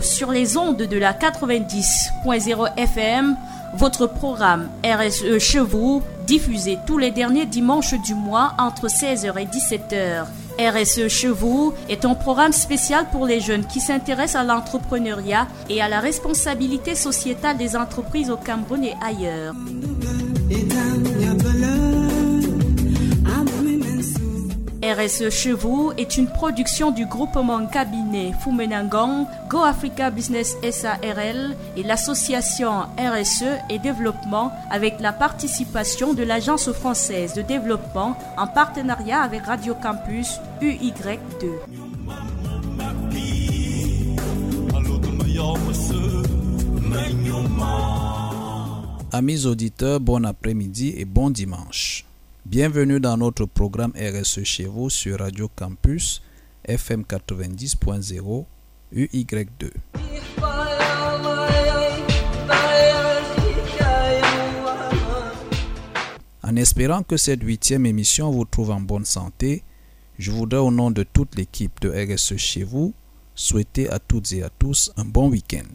sur les ondes de la 90.0 FM, votre programme RSE chez diffusé tous les derniers dimanches du mois entre 16h et 17h. RSE chez est un programme spécial pour les jeunes qui s'intéressent à l'entrepreneuriat et à la responsabilité sociétale des entreprises au Cameroun et ailleurs. RSE chez vous est une production du groupement cabinet Fumenangong, Go Africa Business SARL et l'association RSE et développement avec la participation de l'Agence française de développement en partenariat avec Radio Campus UY2. Amis auditeurs, bon après-midi et bon dimanche. Bienvenue dans notre programme RSE chez vous sur Radio Campus FM 90.0 UY2. En espérant que cette huitième émission vous trouve en bonne santé, je voudrais au nom de toute l'équipe de RSE chez vous souhaiter à toutes et à tous un bon week-end.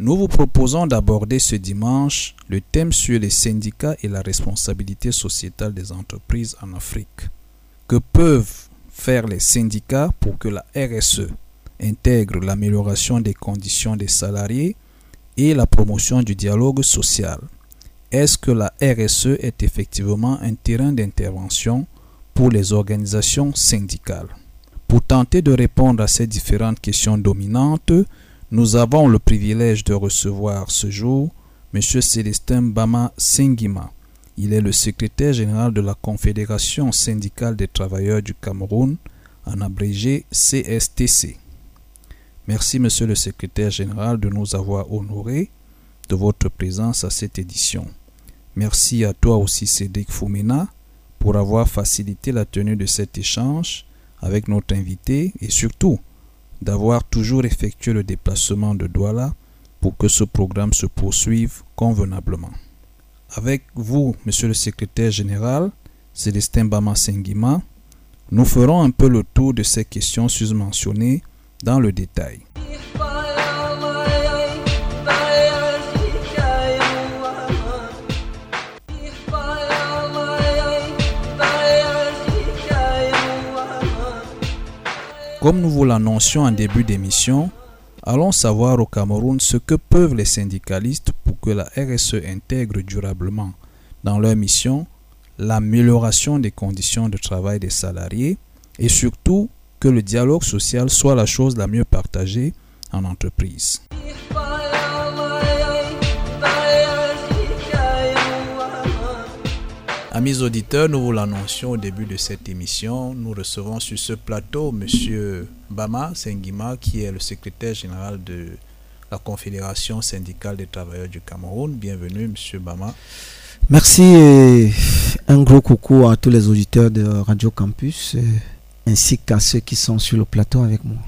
Nous vous proposons d'aborder ce dimanche le thème sur les syndicats et la responsabilité sociétale des entreprises en Afrique. Que peuvent faire les syndicats pour que la RSE intègre l'amélioration des conditions des salariés et la promotion du dialogue social? Est-ce que la RSE est effectivement un terrain d'intervention pour les organisations syndicales? Pour tenter de répondre à ces différentes questions dominantes, nous avons le privilège de recevoir ce jour M. Célestin Bama Singima. Il est le secrétaire général de la Confédération syndicale des travailleurs du Cameroun, en abrégé CSTC. Merci, Monsieur le secrétaire général, de nous avoir honorés de votre présence à cette édition. Merci à toi aussi, Cédric Foumena, pour avoir facilité la tenue de cet échange avec notre invité et surtout d'avoir toujours effectué le déplacement de Douala pour que ce programme se poursuive convenablement. Avec vous, Monsieur le Secrétaire général, Célestin Bama Sengima, nous ferons un peu le tour de ces questions susmentionnées dans le détail. Comme nous vous l'annoncions en début d'émission, allons savoir au Cameroun ce que peuvent les syndicalistes pour que la RSE intègre durablement dans leur mission l'amélioration des conditions de travail des salariés et surtout que le dialogue social soit la chose la mieux partagée en entreprise. Amis auditeurs, nous vous l'annoncions au début de cette émission. Nous recevons sur ce plateau M. Bama Sengima, qui est le secrétaire général de la Confédération syndicale des travailleurs du Cameroun. Bienvenue, M. Bama. Merci et un gros coucou à tous les auditeurs de Radio Campus ainsi qu'à ceux qui sont sur le plateau avec moi.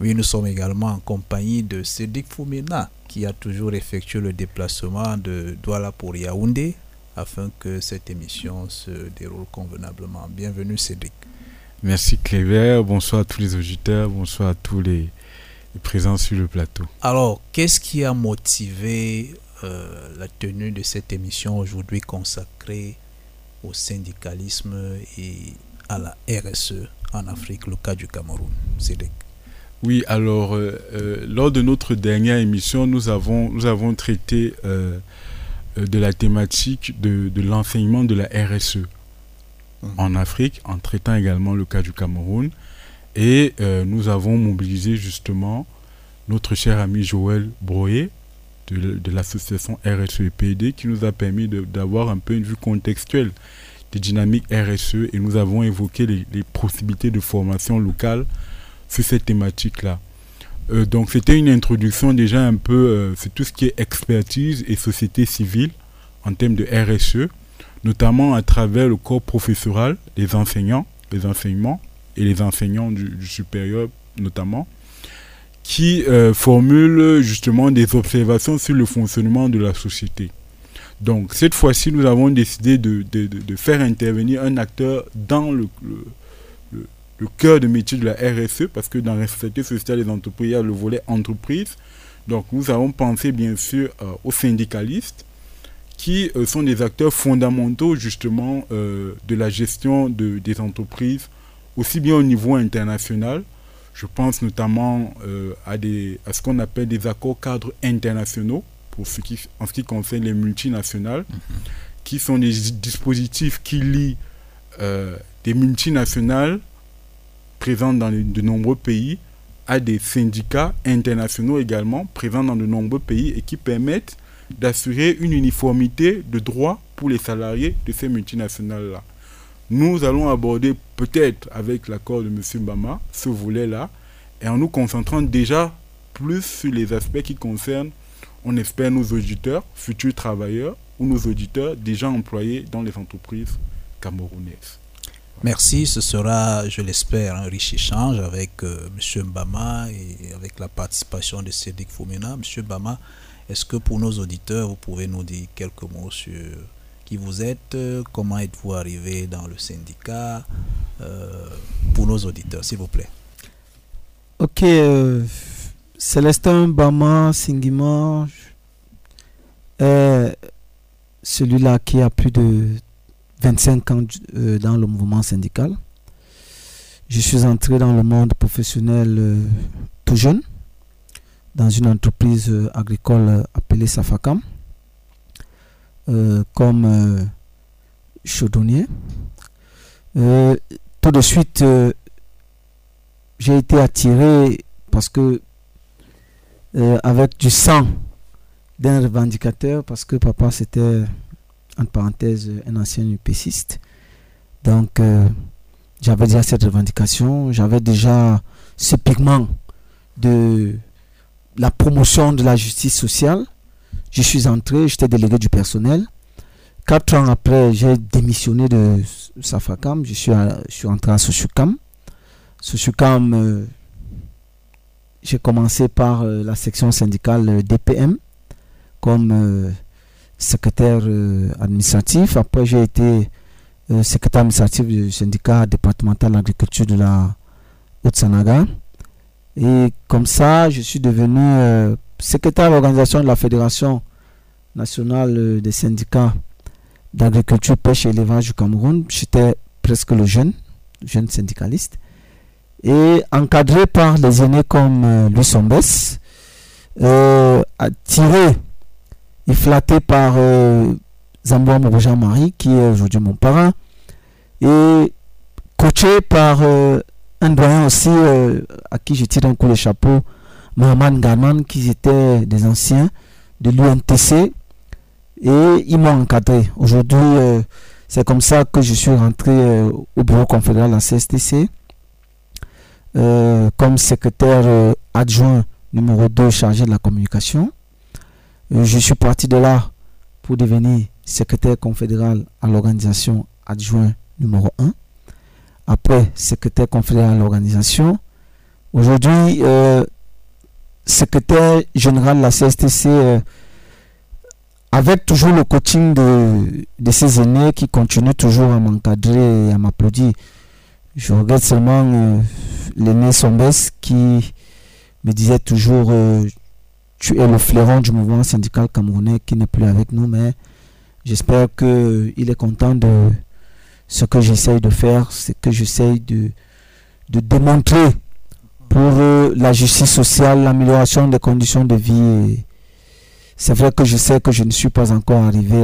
Oui, nous sommes également en compagnie de Cédric Foumena, qui a toujours effectué le déplacement de Douala pour Yaoundé afin que cette émission se déroule convenablement. Bienvenue Cédric. Merci Cléver, bonsoir à tous les auditeurs, bonsoir à tous les, présents sur le plateau. Alors, qu'est-ce qui a motivé euh, la tenue de cette émission aujourd'hui consacrée au syndicalisme et à la RSE en Afrique, le cas du Cameroun? Cédric oui, alors, euh, euh, lors de notre dernière émission, nous avons, nous avons traité de la thématique de, l'enseignement de la RSE hum. en Afrique, en traitant également le cas du Cameroun. Et euh, nous avons mobilisé justement notre cher ami Joël Broyer de, l'association RSE et PD qui nous a permis d'avoir un peu une vue contextuelle des dynamiques RSE et nous avons évoqué les, les possibilités de formation locale sur cette thématique-là. Euh, donc c'était une introduction déjà un peu, euh, c'est tout ce qui est expertise et société civile en termes de RSE, notamment à travers le corps professoral, les enseignants, les enseignements et les enseignants du, supérieur notamment, qui euh, formulent justement des observations sur le fonctionnement de la société. Donc cette fois-ci, nous avons décidé de, faire intervenir un acteur dans le, cœur de métier de la RSE, parce que dans la responsabilité sociale des entreprises, il y a le volet entreprise. Donc nous avons pensé bien sûr euh, aux syndicalistes, qui euh, sont des acteurs fondamentaux justement euh, de la gestion de, des entreprises, aussi bien au niveau international. Je pense notamment à, des, à ce qu'on appelle des accords cadres internationaux pour ce qui, en ce qui concerne les multinationales, mhm. qui sont des dispositifs qui lient des multinationales présentes dans de nombreux pays à des syndicats internationaux également présents dans de nombreux pays et qui permettent d'assurer une uniformité de droits pour les salariés de ces multinationales-là. Nous allons aborder peut-être avec l'accord de M. Bama ce volet-là et en nous concentrant déjà plus sur les aspects qui concernent on espère nos auditeurs, futurs travailleurs ou nos auditeurs déjà employés dans les entreprises camerounaises. Merci, ce sera, je l'espère, un riche échange avec euh, M. Mbama et avec la participation de Cédric Foumena. M. Mbama, est-ce que pour nos auditeurs, vous pouvez nous dire quelques mots sur qui vous êtes, comment êtes-vous arrivé dans le syndicat, euh, pour nos auditeurs, s'il vous plaît? Ok, euh, Célestin Bama Singima est celui-là qui a plus de 25 ans euh, dans le mouvement syndical. Je suis entré dans le monde professionnel euh, tout jeune, dans une entreprise euh, agricole appelée Safakam, comme chaudonnier. tout de suite, j'ai été attiré parce que avec du sang d'un revendicateur parce que papa c'était en parenthèse un ancien UPCiste. Donc euh, j'avais déjà cette revendication, j'avais déjà ce pigment de la promotion de la justice sociale. Je suis entré, j'étais délégué du personnel. Quatre ans après, j'ai démissionné de Safacam, je suis, entré à Sosucam. Sosucam, euh, j'ai commencé par euh, la section syndicale DPM comme euh, secrétaire administratif. Après, j'ai été secrétaire administratif du syndicat départemental d'agriculture de la Haute-Sanaga. Et comme ça, je suis devenu secrétaire d'organisation de la Fédération nationale des syndicats d'agriculture, pêche et élevage du Cameroun. J'étais presque le jeune, jeune syndicaliste et encadré par des aînés comme euh, Louis Sombès, euh, attiré flatté par euh, Jean-Marie, qui est aujourd'hui mon parent, et coaché par euh, un doyen aussi à qui je tire un coup de chapeau, Mohamed Garman, qui étaient des anciens de l'UNTC, et ils m'ont encadré. Aujourd'hui, c'est comme ça que je suis rentré au bureau confédéral de la CSTC euh, comme secrétaire euh, adjoint numéro 2 chargé de la communication. Euh, je suis parti de là pour devenir secrétaire confédéral à l'organisation adjoint numéro 1. Après, secrétaire confédéral à l'organisation. Aujourd'hui, secrétaire général de la CSTC avec toujours le coaching de, de aînés qui continuent toujours à m'encadrer et à m'applaudir. Je regrette seulement euh, l'aîné Sombès qui me disait toujours euh, Tu es le fleuron du mouvement syndical camerounais qui n'est plus avec nous, mais j'espère qu'il est content de ce que j'essaye de faire, ce que j'essaye de, de démontrer pour euh, la justice sociale, l'amélioration des conditions de vie. C'est vrai que je sais que je ne suis pas encore arrivé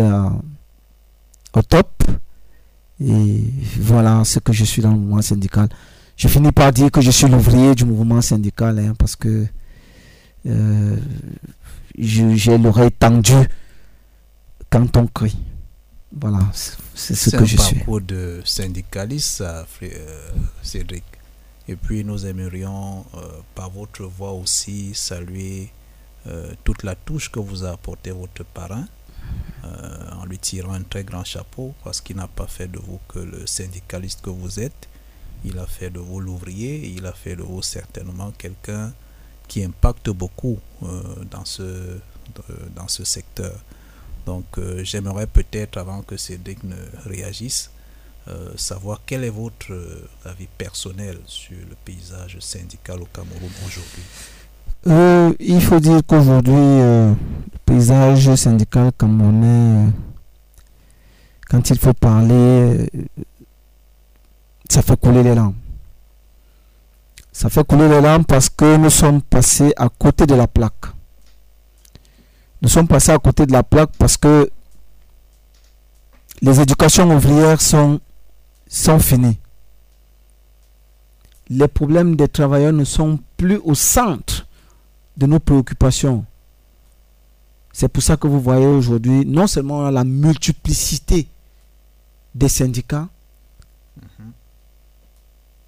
au top, et voilà ce que je suis dans le mouvement syndical. Je finis par dire que je suis l'ouvrier du mouvement syndical hein, parce que euh, j'ai l'oreille tendue quand on crie. Voilà, c'est ce que je suis. C'est un parcours de syndicaliste, euh, Cédric. Et puis nous aimerions, euh, par votre voix aussi, saluer toute la touche que vous a apporté votre parent euh, en lui tirant un très grand chapeau parce qu'il n'a pas fait de vous que le syndicaliste que vous êtes, il a fait de vous l'ouvrier, il a fait de vous certainement quelqu'un qui impacte beaucoup euh, dans, ce, dans ce secteur. Donc euh, j'aimerais peut-être, avant que Cédric ne réagisse, euh, savoir quel est votre euh, avis personnel sur le paysage syndical au Cameroun aujourd'hui. il faut dire qu'aujourd'hui, le paysage syndical camerounais, quand il faut parler, ça fait couler les larmes. Ça fait couler les larmes parce que nous sommes passés à côté de la plaque. Nous sommes passés à côté de la plaque parce que les éducations ouvrières sont, sont finies. Les problèmes des travailleurs ne sont plus au centre de nos préoccupations. C'est pour ça que vous voyez aujourd'hui non seulement la multiplicité des syndicats, mhm.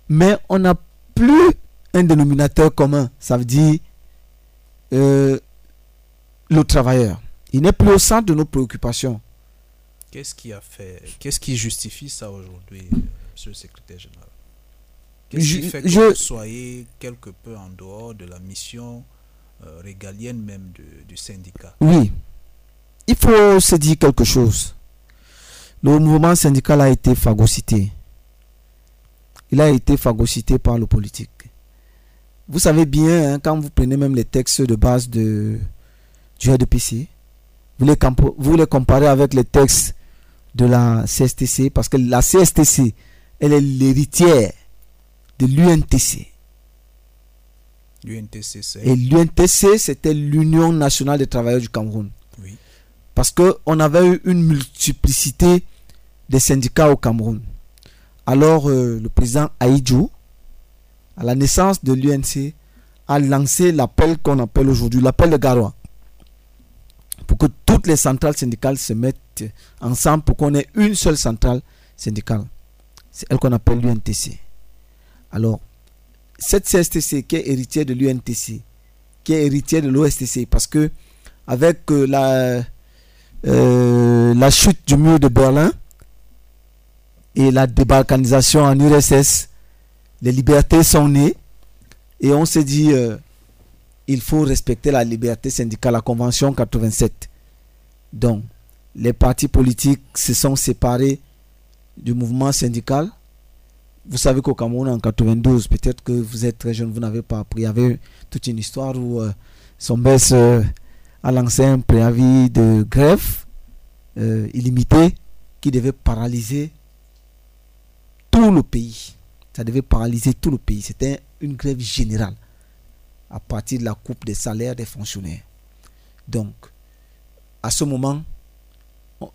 mais on n'a plus un dénominateur commun. Ça veut dire euh, le travailleur. Il n'est plus au centre de nos préoccupations. Qu'est-ce qui a fait, qu'est-ce qui justifie ça aujourd'hui, Monsieur le secrétaire général? Qu'est-ce qui fait que vous soyez quelque peu en dehors de la mission euh, régalienne même du syndicat? Oui, il faut se dire quelque chose. Le mouvement syndical a été phagocyté. Il a été phagocyté par le politique. Vous savez bien, hein, quand vous prenez même les textes de base de, du RDPC. Vous les, vous les comparez avec les textes de la CSTC parce que la CSTC, elle est l'héritière de l'UNTC. L'UNTC, c'est... Et l'UNTC, c'était l'Union nationale des travailleurs du Cameroun. Oui. Parce qu'on avait eu une multiplicité des syndicats au Cameroun. Alors, euh, le président Aïdjou, à la naissance de l'UNC, a lancé l'appel qu'on appelle aujourd'hui l'appel de Garoua pour que toutes les centrales syndicales se mettent ensemble pour qu'on ait une seule centrale syndicale. C'est elle qu'on appelle l'UNTC. Alors, cette CSTC qui est héritière de l'UNTC, qui est héritière de l'OSTC, parce que avec euh, euh, la chute du mur de Berlin et la débalkanisation en URSS, les libertés sont nées et on s'est dit euh, il faut respecter la liberté syndicale, la Convention 87. Donc, les partis politiques se sont séparés du mouvement syndical. Vous savez qu'au Cameroun, en 92, peut-être que vous êtes très jeune, vous n'avez pas appris. Il y avait toute une histoire où euh, baisse euh, a lancé un préavis de grève euh, illimité qui devait paralyser tout le pays. Ça devait paralyser tout le pays. C'était une grève générale à partir de la coupe des salaires des fonctionnaires. Donc, à ce moment,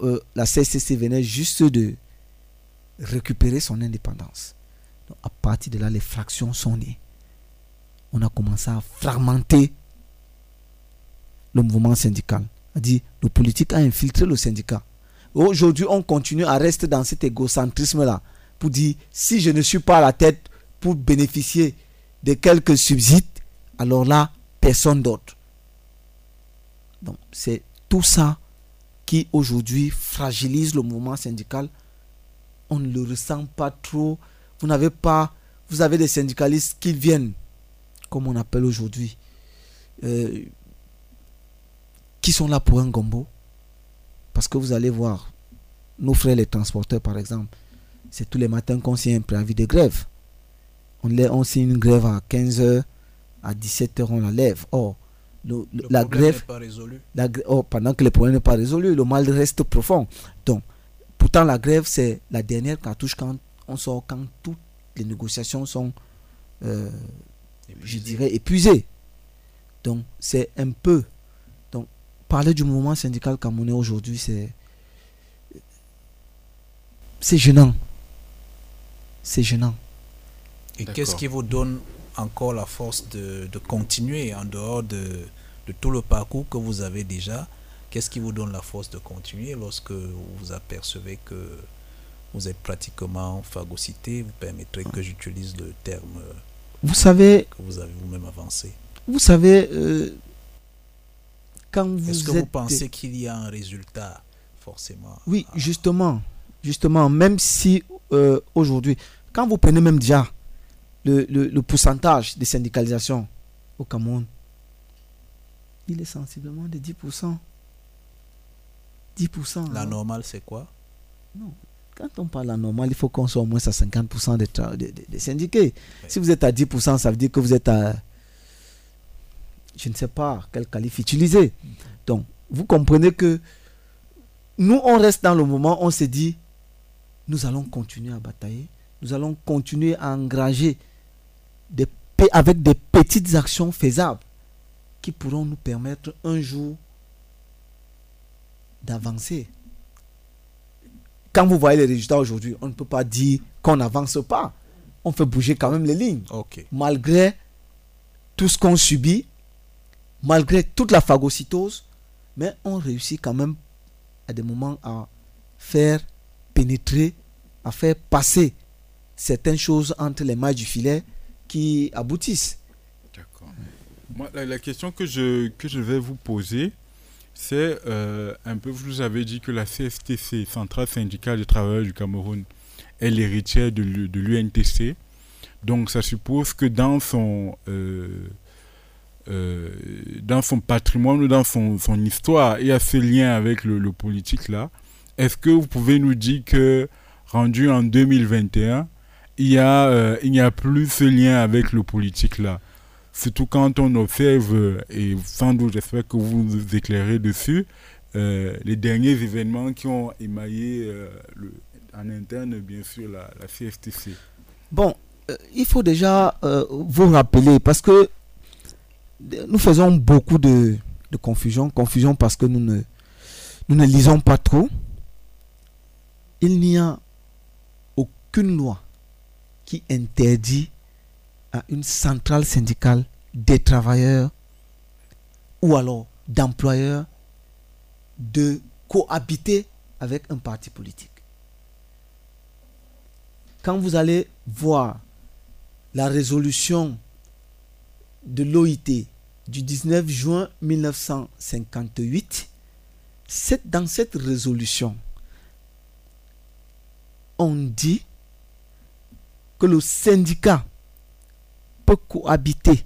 euh, la CCC venait juste de récupérer son indépendance. à partir de là, les fractions sont nées. On a commencé à fragmenter le mouvement syndical. A dit, le politique a infiltré le syndicat. Aujourd'hui, on continue à rester dans cet égocentrisme-là pour dire, si je ne suis pas à la tête pour bénéficier de quelques subsides, alors là, personne d'autre. Donc, c'est tout ça qui aujourd'hui fragilise le mouvement syndical. On ne le ressent pas trop. Vous n'avez pas, vous avez des syndicalistes qui viennent, comme on appelle aujourd'hui, euh, qui sont là pour un gombo. Parce que vous allez voir, nos frères les transporteurs par exemple, c'est tous les matins qu'on signe un préavis de grève. On, on signe une grève à 15 heures à 17h, on la lève. Or, le, la grève. Pas résolu. La, oh, pendant que le problème n'est pas résolu, le mal reste profond. Donc, pourtant, la grève, c'est la dernière cartouche quand on sort, quand toutes les négociations sont, euh, je dirais, épuisées. Donc, c'est un peu. Donc, parler du mouvement syndical camerounais aujourd'hui, c'est. C'est gênant. C'est gênant. Et qu'est-ce qui vous donne encore la force de, de continuer en dehors de, de, tout le parcours que vous avez déjà? Qu'est-ce qui vous donne la force de continuer lorsque vous apercevez que vous êtes pratiquement phagocyté? Vous permettrez que j'utilise le terme vous savez, que vous avez vous-même avancé. Vous savez, euh, quand vous Est-ce que vous pensez qu'il y a un résultat forcément Oui, justement. Justement, même si euh, aujourd'hui, quand vous prenez même déjà le, pourcentage de syndicalisation au Cameroun, il est sensiblement de 10%. 10%. La hein. normale, c'est quoi? Quand on parle en normal, il faut qu'on soit au moins à 50% des, syndiqués. Si vous êtes à 10%, ça veut dire que vous êtes à. Je ne sais pas quel qualif utiliser. Donc, vous comprenez que nous, on reste dans le moment, on se dit, nous allons continuer à batailler, nous allons continuer à engager des, avec des petites actions faisables qui pourront nous permettre un jour d'avancer. Quand vous voyez les résultats aujourd'hui, on ne peut pas dire qu'on n'avance pas. On fait bouger quand même les lignes malgré tout ce qu'on subit, malgré toute la phagocytose, mais on réussit quand même à des moments à faire pénétrer, à faire passer certaines choses entre les mailles du filet qui aboutissent. D'accord. La, question que je, que je vais vous poser, c'est euh, un peu, vous avez dit que la CFTC, Centrale syndicale des travailleurs du Cameroun, est l'héritière de l'U- de l'UNTC. Donc, ça suppose que dans son, euh, euh, dans son patrimoine ou dans son, son histoire, il y a ce lien avec le, le politique là. Est-ce que vous pouvez nous dire que, rendu en 2021, il y a, euh, il n'y a plus ce lien avec le politique là? Surtout quand on observe, et sans doute j'espère que vous nous éclairez dessus, euh, les derniers événements qui ont émaillé euh, en interne, bien sûr, la, CFTC. Bon, il faut déjà vous rappeler parce que nous faisons beaucoup de, de confusion. Confusion parce que nous ne, nous ne lisons pas trop. Il n'y a aucune loi qui interdit à une centrale syndicale des travailleurs ou alors d'employeurs de cohabiter avec un parti politique. Quand vous allez voir la résolution de l'OIT du 19 juin 1958, c'est dans cette résolution, on dit que le syndicat peut cohabiter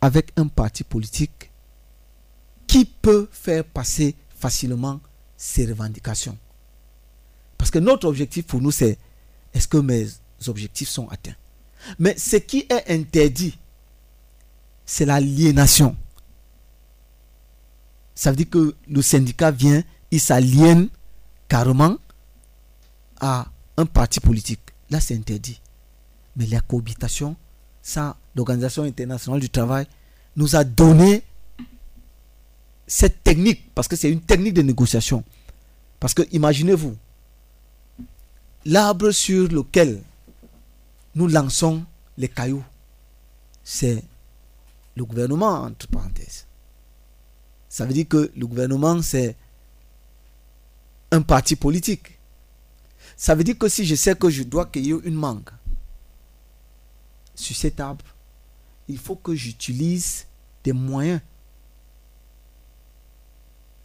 avec un parti politique qui peut faire passer facilement ses revendications. Parce que notre objectif pour nous, c'est est-ce que mes objectifs sont atteints? Mais ce qui est interdit, c'est l'aliénation. Ça veut dire que le syndicat vient, il s'aliène carrément à un parti politique. Là, c'est interdit. Mais la cohabitation, ça, l'Organisation internationale du travail nous a donné cette technique, parce que c'est une technique de négociation. Parce que imaginez-vous, l'arbre sur lequel nous lançons les cailloux, c'est le gouvernement, entre parenthèses. Ça veut dire que le gouvernement, c'est un parti politique. Ça veut dire que si je sais que je dois cueillir une mangue sur cet arbre, il faut que j'utilise des moyens,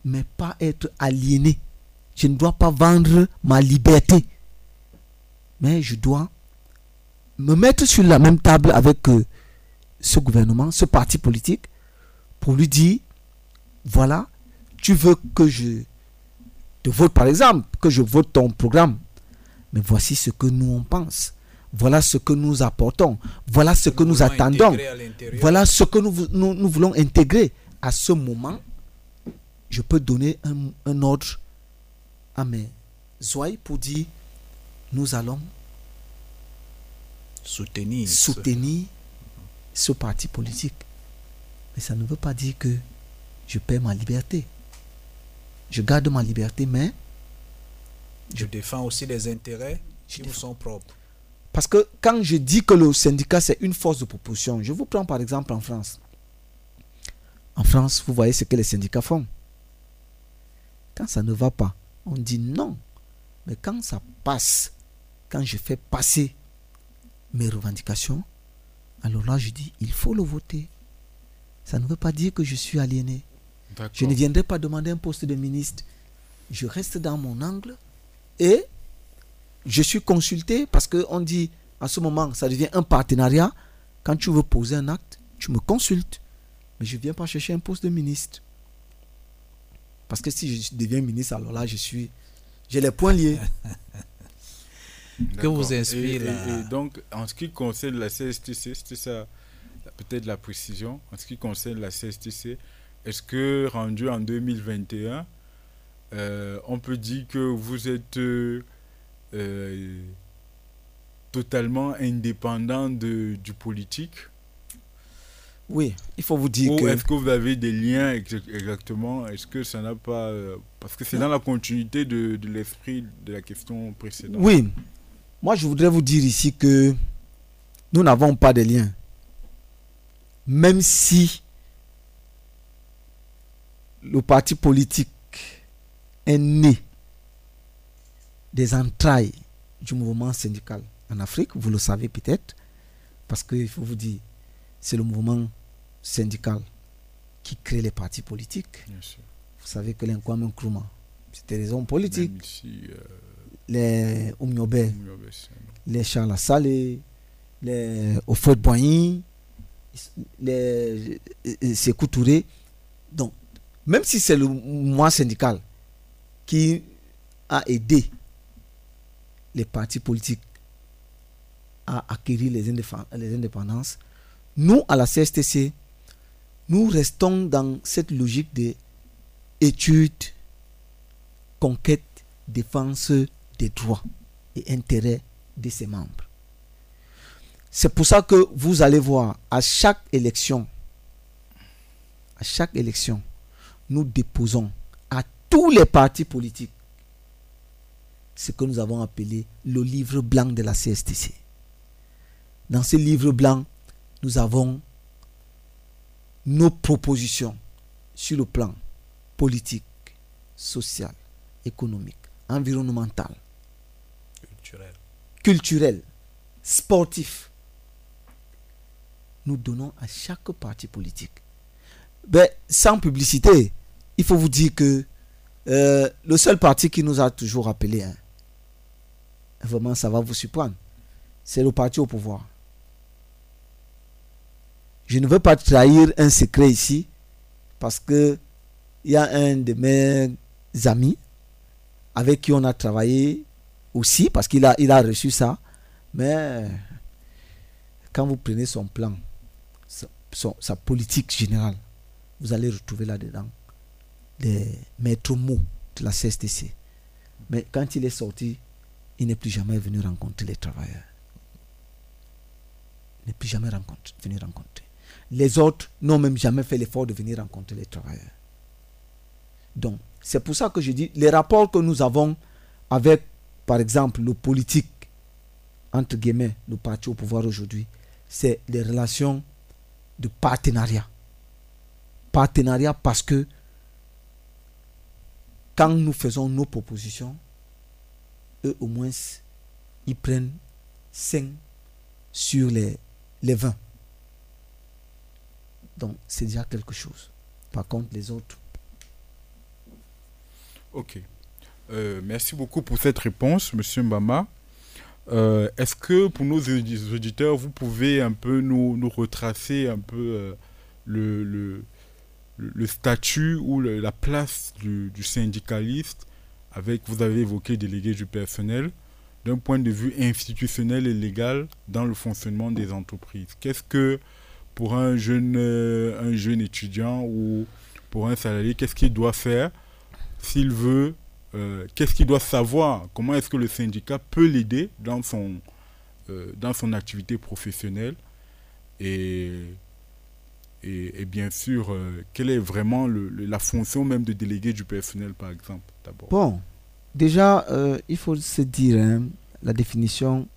mais pas être aliéné. Je ne dois pas vendre ma liberté mais je dois me mettre sur la même table avec euh, ce gouvernement, ce parti politique, pour lui dire, voilà, tu veux que je te vote par exemple, que je vote ton programme, mais voici ce que nous on pense, voilà ce que nous apportons, voilà ce que nous attendons, voilà ce que nous, nous, nous voulons intégrer. À ce moment, je peux donner un, un ordre à mes oreilles pour dire, nous allons Soutenir. ce- soutenir ce parti politique. Mais ça ne veut pas dire que je perds ma liberté. Je garde ma liberté, mais Je défends aussi des intérêts qui vous sont propres. parce que quand je dis que le syndicat c'est une force de proposition, je vous prends par exemple en France. En France, vous voyez ce que les syndicats font. Quand ça ne va pas, on dit non. Mais quand ça passe, quand je fais passer mes revendications, alors là je dis il faut le voter. Ça ne veut pas dire que je suis aliéné. Je ne viendrai pas demander un poste de ministre. Je reste dans mon angle et je suis consulté parce qu'on dit à ce moment, ça devient un partenariat. Quand tu veux poser un acte, tu me consultes. Mais je ne viens pas chercher un poste de ministre. Parce que si je deviens ministre, alors là, je suis. J'ai les points liés. que vous inspire et, donc, en ce qui concerne la CSTC, c'était ça, peut-être la précision. En ce qui concerne la CSTC, est-ce que rendu en 2021, euh, on peut dire que vous êtes euh, totalement indépendant de, du politique oui, il faut vous dire Ou est-ce que vous avez des liens exactement? Est-ce que ça n'a pas... Euh, parce que c'est dans la continuité de, de l'esprit de la question précédente. Oui. Moi, je voudrais vous dire ici que nous n'avons pas de liens. Même si le parti politique est né des entrailles du mouvement syndical en Afrique, vous le savez peut-être, parce qu'il faut vous dire, c'est le mouvement syndical qui crée les partis politiques. Vous savez que l'Inkwame Nkrumah, c'était des hommes politiques. Euh, les Oumyobe, les Charles Salé, les Ofred Boigny, les Sekou Touré. Donc, même si c'est le mouvement syndical qui a aidé les partis politiques à acquérir les indépendances, nous, à la CSTC, nous restons dans cette logique de étude, conquête, défense des droits et intérêts de ses membres. C'est pour ça que vous allez voir à chaque élection, à chaque élection, nous déposons tous les partis politiques ce que nous avons appelé le livre blanc de la CSTC. Dans ce livre blanc, nous avons nos propositions sur le plan politique, social, économique, environnemental, culturel, culturel sportif. Nous donnons à chaque parti politique. Ben, sans publicité, il faut vous dire que euh, le seul parti qui nous a toujours appelé, hein, vraiment ça va vous surprendre, c'est le parti au pouvoir. Je ne veux pas trahir un secret ici parce que il y a un de mes amis avec qui on a travaillé aussi parce qu'il a, il a reçu ça. Mais quand vous prenez son plan, sa, politique générale, vous allez retrouver là-dedans les maîtres mots de la CSTC. Mais quand il est sorti, il n'est plus jamais venu rencontrer les travailleurs. Il n'est plus jamais venu rencontrer. Les autres n'ont même jamais fait l'effort de venir rencontrer les travailleurs. Donc, c'est pour ça que je dis, les rapports que nous avons avec, par exemple, le politique, entre guillemets, le parti au pouvoir aujourd'hui, c'est les relations de partenariat. Partenariat parce que quand nous faisons nos propositions, eux au moins, ils prennent 5 sur les, les 20. Donc, c'est déjà quelque chose. Par contre, les autres. Ok. Euh, merci beaucoup pour cette réponse, Monsieur Mbama. Euh, est-ce que pour nos auditeurs, vous pouvez un peu nous, nous retracer un peu euh, le, le, le, statut ou la place du, syndicaliste avec, vous avez évoqué délégué du personnel, d'un point de vue institutionnel et légal dans le fonctionnement des entreprises. Qu'est-ce que pour un jeune, euh, un jeune étudiant ou pour un salarié, qu'est-ce qu'il doit faire s'il veut, euh, qu'est-ce qu'il doit savoir, comment est-ce que le syndicat peut l'aider dans son, euh, dans son activité professionnelle? Et, et, bien sûr, quelle est vraiment la fonction même de délégué du personnel, par exemple, d'abord? Bon, déjà, il faut se dire, hein, la définition,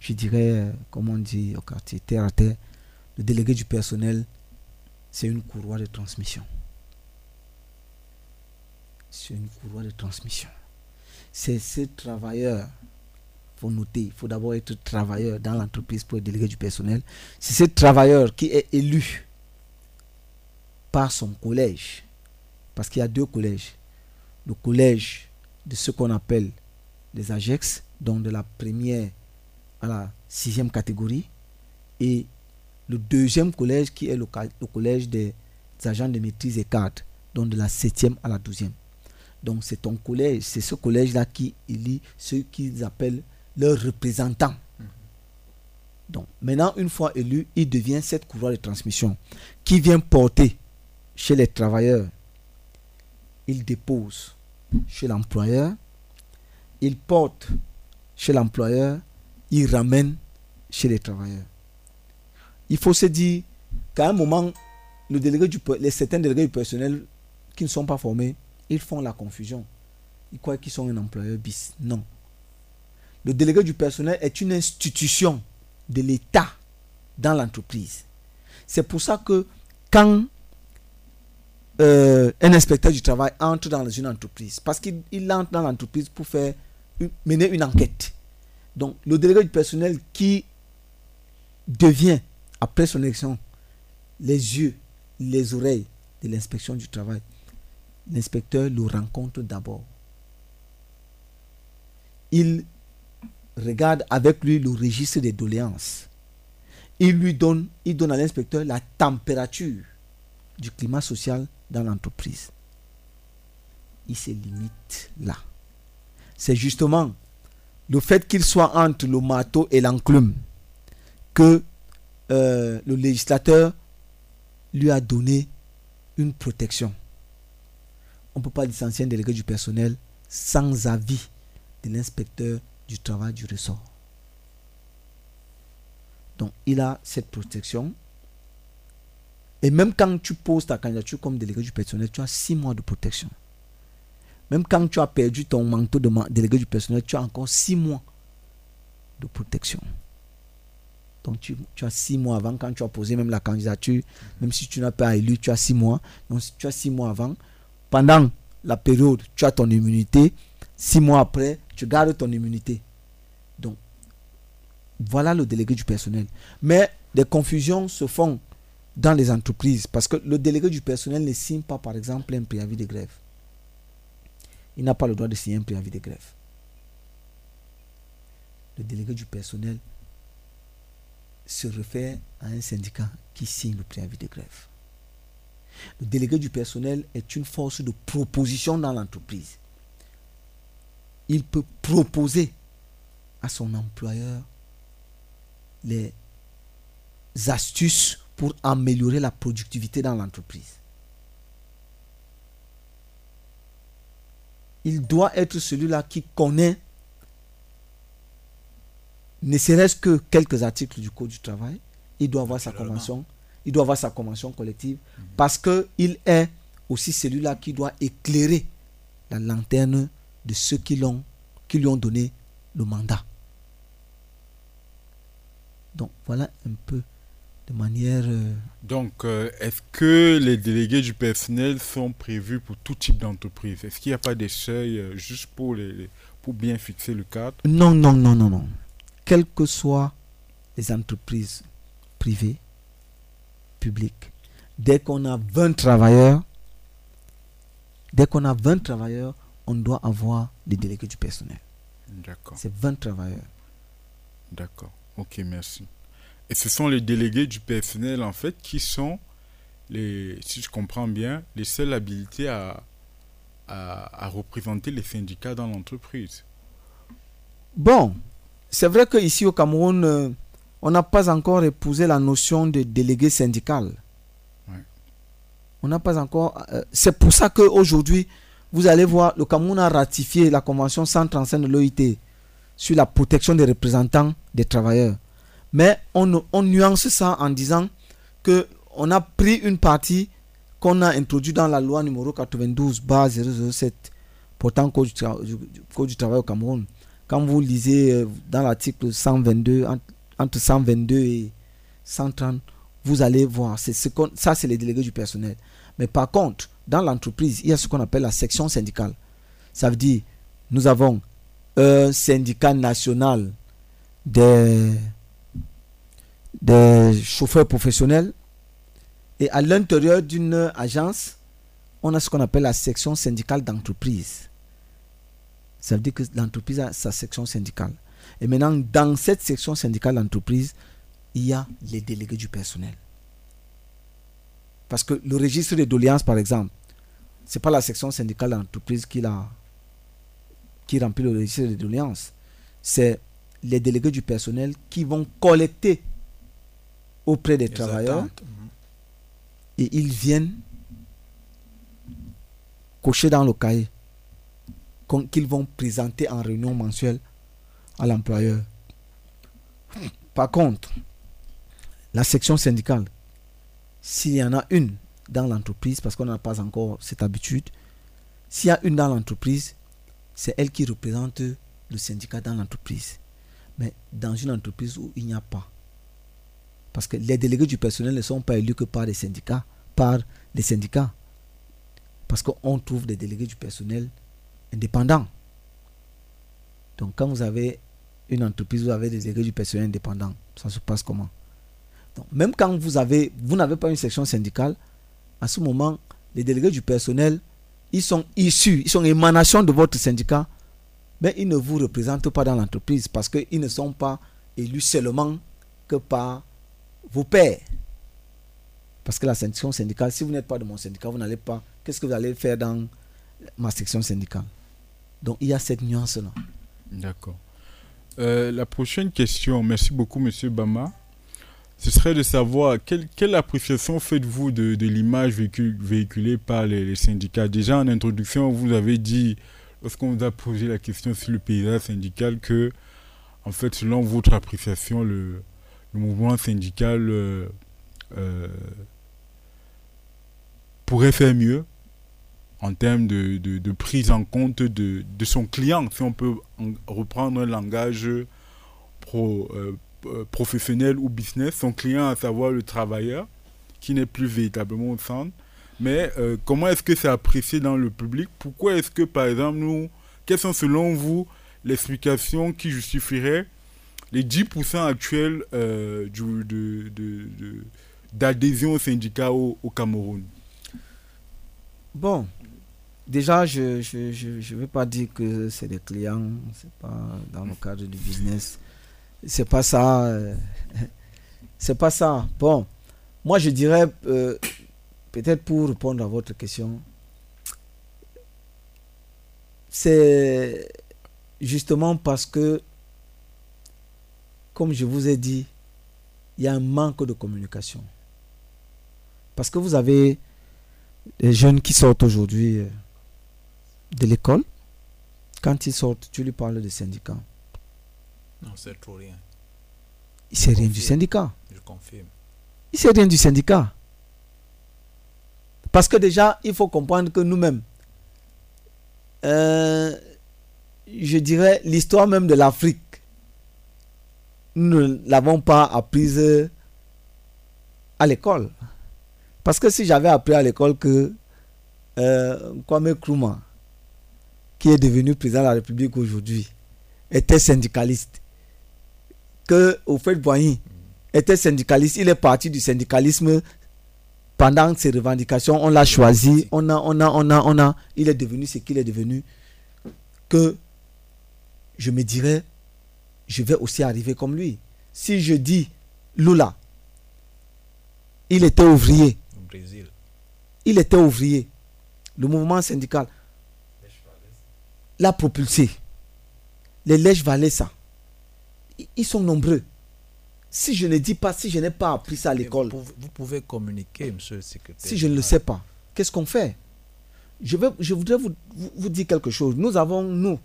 je dirais, comme on dit au quartier, terre à terre, le délégué du personnel, c'est une courroie de transmission. C'est une courroie de transmission. C'est ce travailleur, il faut noter, il faut d'abord être travailleur dans l'entreprise pour être délégué du personnel. C'est ce travailleur qui est élu par son collège. Parce qu'il y a deux collèges. Le collège de ce qu'on appelle les AGEX, donc de la première à la sixième catégorie, et le deuxième collège qui est le, collège des agents de maîtrise et cadres, donc de la 7e à la 12e. Donc c'est ton collège, c'est ce collège-là qui élit ceux qu'ils appellent leurs représentants. Donc maintenant, une fois élu, il devient cette courroie de transmission qui vient porter chez les travailleurs. Il dépose chez l'employeur, il porte chez l'employeur, il ramène chez les travailleurs. Il faut se dire qu'à un moment, le du, les certains délégués du personnel qui ne sont pas formés, ils font la confusion. Ils croient qu'ils sont un employeur bis. Non. Le délégué du personnel est une institution de l'État dans l'entreprise. C'est pour ça que quand euh, un inspecteur du travail entre dans une entreprise, parce qu'il entre dans l'entreprise pour faire mener une enquête. Donc, le délégué du personnel qui devient, après son élection, les yeux, les oreilles de l'inspection du travail, l'inspecteur le rencontre d'abord. Il regarde avec lui le registre des doléances. Il lui donne, il donne à l'inspecteur la température du climat social dans l'entreprise. Il se limite là. C'est justement le fait qu'il soit entre le marteau et l'enclume que euh, le législateur lui a donné une protection. On ne peut pas licencier un délégué du personnel sans avis de l'inspecteur du travail du ressort. Donc, il a cette protection. Et même quand tu poses ta candidature comme délégué du personnel, tu as six mois de protection. Même quand tu as perdu ton manteau de délégué du personnel, tu as encore six mois de protection. Donc tu, as six mois avant, quand tu as posé même la candidature, même si tu n'as pas élu, tu as six mois. Donc tu as six mois avant. Pendant la période, tu as ton immunité. Six mois après, tu gardes ton immunité. Donc, voilà le délégué du personnel. Mais des confusions se font dans les entreprises parce que le délégué du personnel ne signe pas, par exemple, un préavis de grève. Il n'a pas le droit de signer un préavis de grève. Le délégué du personnel se réfère à un syndicat qui signe le préavis de grève. Le délégué du personnel est une force de proposition dans l'entreprise. Il peut proposer à son employeur les astuces pour améliorer la productivité dans l'entreprise. Il doit être celui-là qui connaît ne serait-ce que quelques articles du Code du travail. Il doit avoir sa convention. Il doit avoir sa convention collective parce qu'il est aussi celui-là qui doit éclairer la lanterne de ceux qui, l'ont, qui lui ont donné le mandat. Donc voilà un peu de manière... Euh, Donc euh, est-ce que les délégués du personnel sont prévus pour tout type d'entreprise? Est-ce qu'il n'y a pas des seuils euh, juste pour, les, pour bien fixer le cadre? Non, non, non, non, non. Quelles que soient les entreprises privées, publiques, dès qu'on a 20 travailleurs, dès qu'on a 20 travailleurs, on doit avoir des délégués du personnel. D'accord. C'est 20 travailleurs. D'accord. Ok, merci. Et ce sont les délégués du personnel, en fait, qui sont, les, si je comprends bien, les seuls habilités à, à, représenter les syndicats dans l'entreprise. Bon, c'est vrai qu'ici au Cameroun, euh, on n'a pas encore épousé la notion de délégué syndical. On n'a pas encore. Euh, c'est pour ça qu'aujourd'hui, vous allez voir, le Cameroun a ratifié la Convention 135 de l'OIT sur la protection des représentants des travailleurs. Mais on, nuance ça en disant que on a pris une partie qu'on a introduite dans la loi numéro 92 007 portant code du, code du travail au Cameroun. Quand vous lisez euh, dans l'article 122, entre 122 et 130, vous allez voir, ça c'est les délégués du personnel. Mais par contre, dans l'entreprise, il y a ce qu'on appelle la section syndicale. Ça veut dire, nous avons un syndicat national des, des chauffeurs professionnels. Et à l'intérieur d'une agence, on a ce qu'on appelle la section syndicale d'entreprise. Ça veut dire que l'entreprise a sa section syndicale. Et maintenant, dans cette section syndicale d'entreprise, il y a les délégués du personnel. Parce que le registre de doléances, par exemple, c'est pas la section syndicale de l'entreprise qui, la, qui remplit le registre de doléances. C'est les délégués du personnel qui vont collecter auprès des Les travailleurs attentes, mhm. et ils viennent cocher dans le cahier qu'ils vont présenter en réunion mensuelle à l'employeur. Par contre, la section syndicale, s'il y en a une dans l'entreprise, parce qu'on n'a pas encore cette habitude, s'il y a une dans l'entreprise, c'est elle qui représente le syndicat dans l'entreprise. Mais dans une entreprise où il n'y a pas, parce que les délégués du personnel ne sont pas élus que par les syndicats, par les syndicats. Parce qu'on trouve des délégués du personnel indépendants. Donc quand vous avez une entreprise, vous avez des délégués du personnel indépendants. Ça se passe comment? Même quand vous avez, vous n'avez pas une section syndicale, à ce moment, les délégués du personnel, ils sont issus, ils sont émanations de votre syndicat, mais ils ne vous représentent pas dans l'entreprise parce qu'ils ne sont pas élus seulement que par vos pairs. Parce que la section syndicale, si vous n'êtes pas de mon syndicat, vous n'allez pas. Qu'est-ce que vous allez faire dans ma section syndicale? Donc il y a cette nuance-là. D'accord. Euh, la prochaine question, merci beaucoup, Monsieur Bama. Ce serait de savoir quelle, quelle appréciation faites-vous de, l'image véhicu- véhiculée par les, syndicats? Déjà en introduction, vous avez dit, lorsqu'on vous a posé la question sur le paysage syndical, que, en fait, selon votre appréciation, le, mouvement syndical euh, euh, pourrait faire mieux en termes de, prise en compte de, son client, si on peut en- reprendre un langage pro, euh, professionnel ou business, son client, à savoir le travailleur, qui n'est plus véritablement au centre. Mais euh, comment est-ce que c'est apprécié dans le public? Pourquoi est-ce que, par exemple, nous, quelles sont selon vous les explications qui justifieraient les 10% actuels euh, d'adhésion au syndicat au, Cameroun? Bon, déjà, je ne je, je, vais pas dire que c'est des clients, c'est pas dans le cadre du business. C'est pas ça. euh, c'est pas ça. Bon, moi je dirais, euh, peut-être pour répondre à votre question, c'est justement parce que, comme je vous ai dit, il y a un manque de communication. Parce que vous avez les jeunes qui sortent aujourd'hui euh, de l'école, quand ils sortent, tu lui parles de syndicat. Non, c'est trop rien. Il ne sait rien du syndicat. Je confirme. Il ne sait rien du syndicat. Parce que déjà, il faut comprendre que nous-mêmes, euh, je dirais, l'histoire même de l'Afrique, nous ne l'avons pas apprise à l'école. Parce que si j'avais appris à l'école que euh, Kwame Nkrumah, qui est devenu président de la République aujourd'hui, était syndicaliste, que fait Boigny était syndicaliste, il est parti du syndicalisme pendant ses revendications, on l'a choisi, on a, on a, on a, on a, il est devenu ce qu'il est devenu, que je me dirais, je vais aussi arriver comme lui. Si je dis Lula, il était ouvrier, Au Brésil. il était ouvrier. Le mouvement syndical. L'a propulsé. Les Lèche Valesa, i- ils sont nombreux. Si je ne dis pas, si je n'ai pas appris ça à l'école, Vous, pouvez- vous pouvez communiquer, monsieur le secrétaire. si je ne le sais pas, qu'est-ce qu'on fait? Je, vais, je voudrais vous, vous, vous dire quelque chose. Nous avons, nous,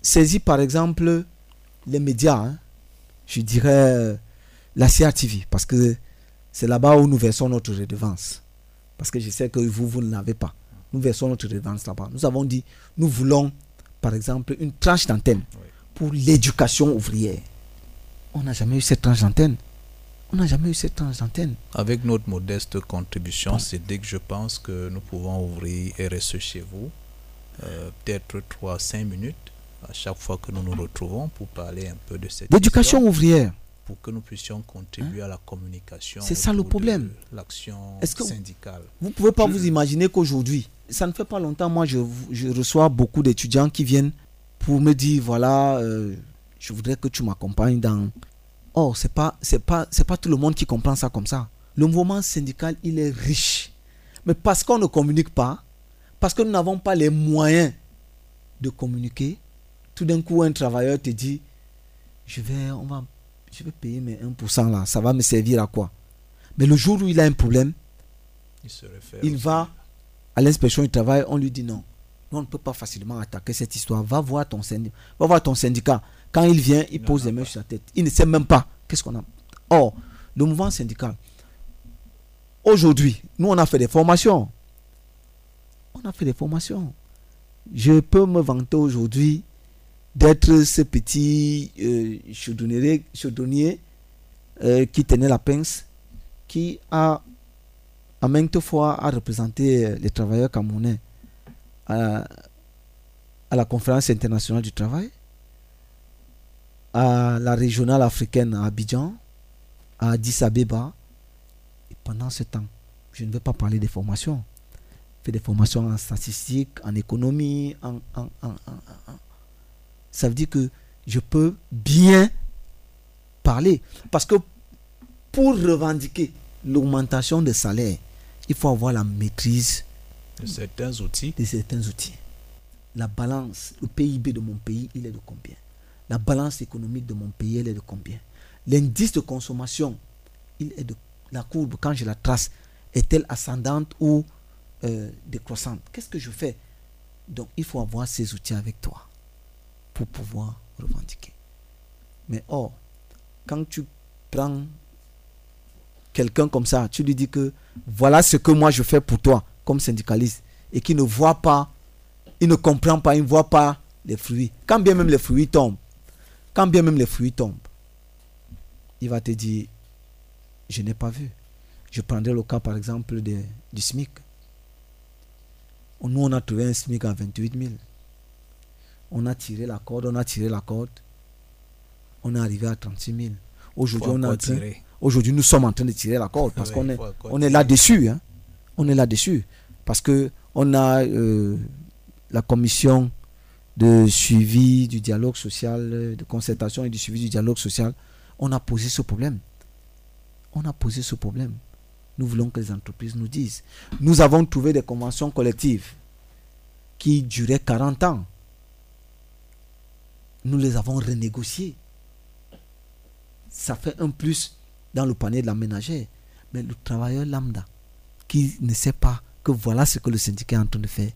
saisi par exemple les médias, hein. je dirais euh, la CRTV, parce que c'est là-bas où nous versons notre redevance. Parce que je sais que vous, vous ne l'avez pas. Nous versons notre redevance là-bas. Nous avons dit, nous voulons, par exemple, une tranche d'antenne Oui. Pour l'éducation ouvrière. On n'a jamais eu cette tranche d'antenne. On n'a jamais eu cette tranche d'antenne. Avec notre modeste contribution, Bon. c'est dès que je pense que nous pouvons ouvrir RSE chez vous, euh, peut-être 3-5 minutes à chaque fois que nous nous retrouvons pour parler un peu de cette D'éducation histoire, ouvrière. pour que nous puissions contribuer à la communication. C'est ça le problème. L'action syndicale. Vous pouvez pas Je- vous imaginer qu'aujourd'hui, ça ne fait pas longtemps, moi je, je reçois beaucoup d'étudiants qui viennent pour me dire voilà, euh, je voudrais que tu m'accompagnes dans. Oh, c'est pas c'est pas c'est pas tout le monde qui comprend ça comme ça. Le mouvement syndical, il est riche. Mais parce qu'on ne communique pas, Parce que nous n'avons pas les moyens de communiquer. Tout d'un coup, un travailleur te dit, je vais, on va, je vais payer mes 1% là, ça va me servir à quoi? Mais le jour où il a un problème, il, va à l'inspection du travail, on lui dit non. On ne peut pas facilement attaquer cette histoire. Va voir ton syndicat. Va voir ton syndicat. Quand il vient, il, pose les mains sur la tête. Il ne sait même pas qu'est-ce qu'on a. Or, le mouvement syndical, aujourd'hui, nous, on a fait des formations. On a fait des formations. Je peux me vanter aujourd'hui d'être ce petit euh, chaudonnier, euh, qui tenait la pince, qui a à maintes fois a représenté euh, les travailleurs camerounais à, la conférence internationale du travail, à la régionale africaine à Abidjan, à Addis Abeba. Et pendant ce temps, je ne vais pas parler des formations. Je fais des formations en statistique, en économie, en, en, ça veut dire que je peux bien parler. Parce que pour revendiquer l'augmentation des salaires, il faut avoir la maîtrise de certains outils. De certains outils. La balance, le PIB de mon pays, il est de combien? La balance économique de mon pays, elle est de combien? L'indice de consommation, il est de la courbe, quand je la trace, est-elle ascendante ou euh, décroissante? Qu'est-ce que je fais? Donc, il faut avoir ces outils avec toi pour pouvoir revendiquer. Mais or, quand tu prends quelqu'un comme ça, tu lui dis que voilà ce que moi je fais pour toi comme syndicaliste et qui ne voit pas, il ne comprend pas, il ne voit pas les fruits. Quand bien même les fruits tombent, quand bien même les fruits tombent, il va te dire, je n'ai pas vu. Je prendrai le cas par exemple de, du SMIC. Nous, on a trouvé un SMIC à 28 000 on a tiré la corde, on a tiré la corde, on est arrivé à 36 000. Aujourd'hui, on aujourd'hui, nous sommes en train de tirer la corde parce qu'on est, on est là-dessus. Hein. On est là-dessus. Parce que on a euh, la commission de suivi du dialogue social, de concertation et du suivi du dialogue social. On a posé ce problème. On a posé ce problème. Nous voulons que les entreprises nous disent. Nous avons trouvé des conventions collectives qui duraient 40 ans nous les avons renégociés. Ça fait un plus dans le panier de la ménagère. Mais le travailleur lambda, qui ne sait pas que voilà ce que le syndicat est en train de faire.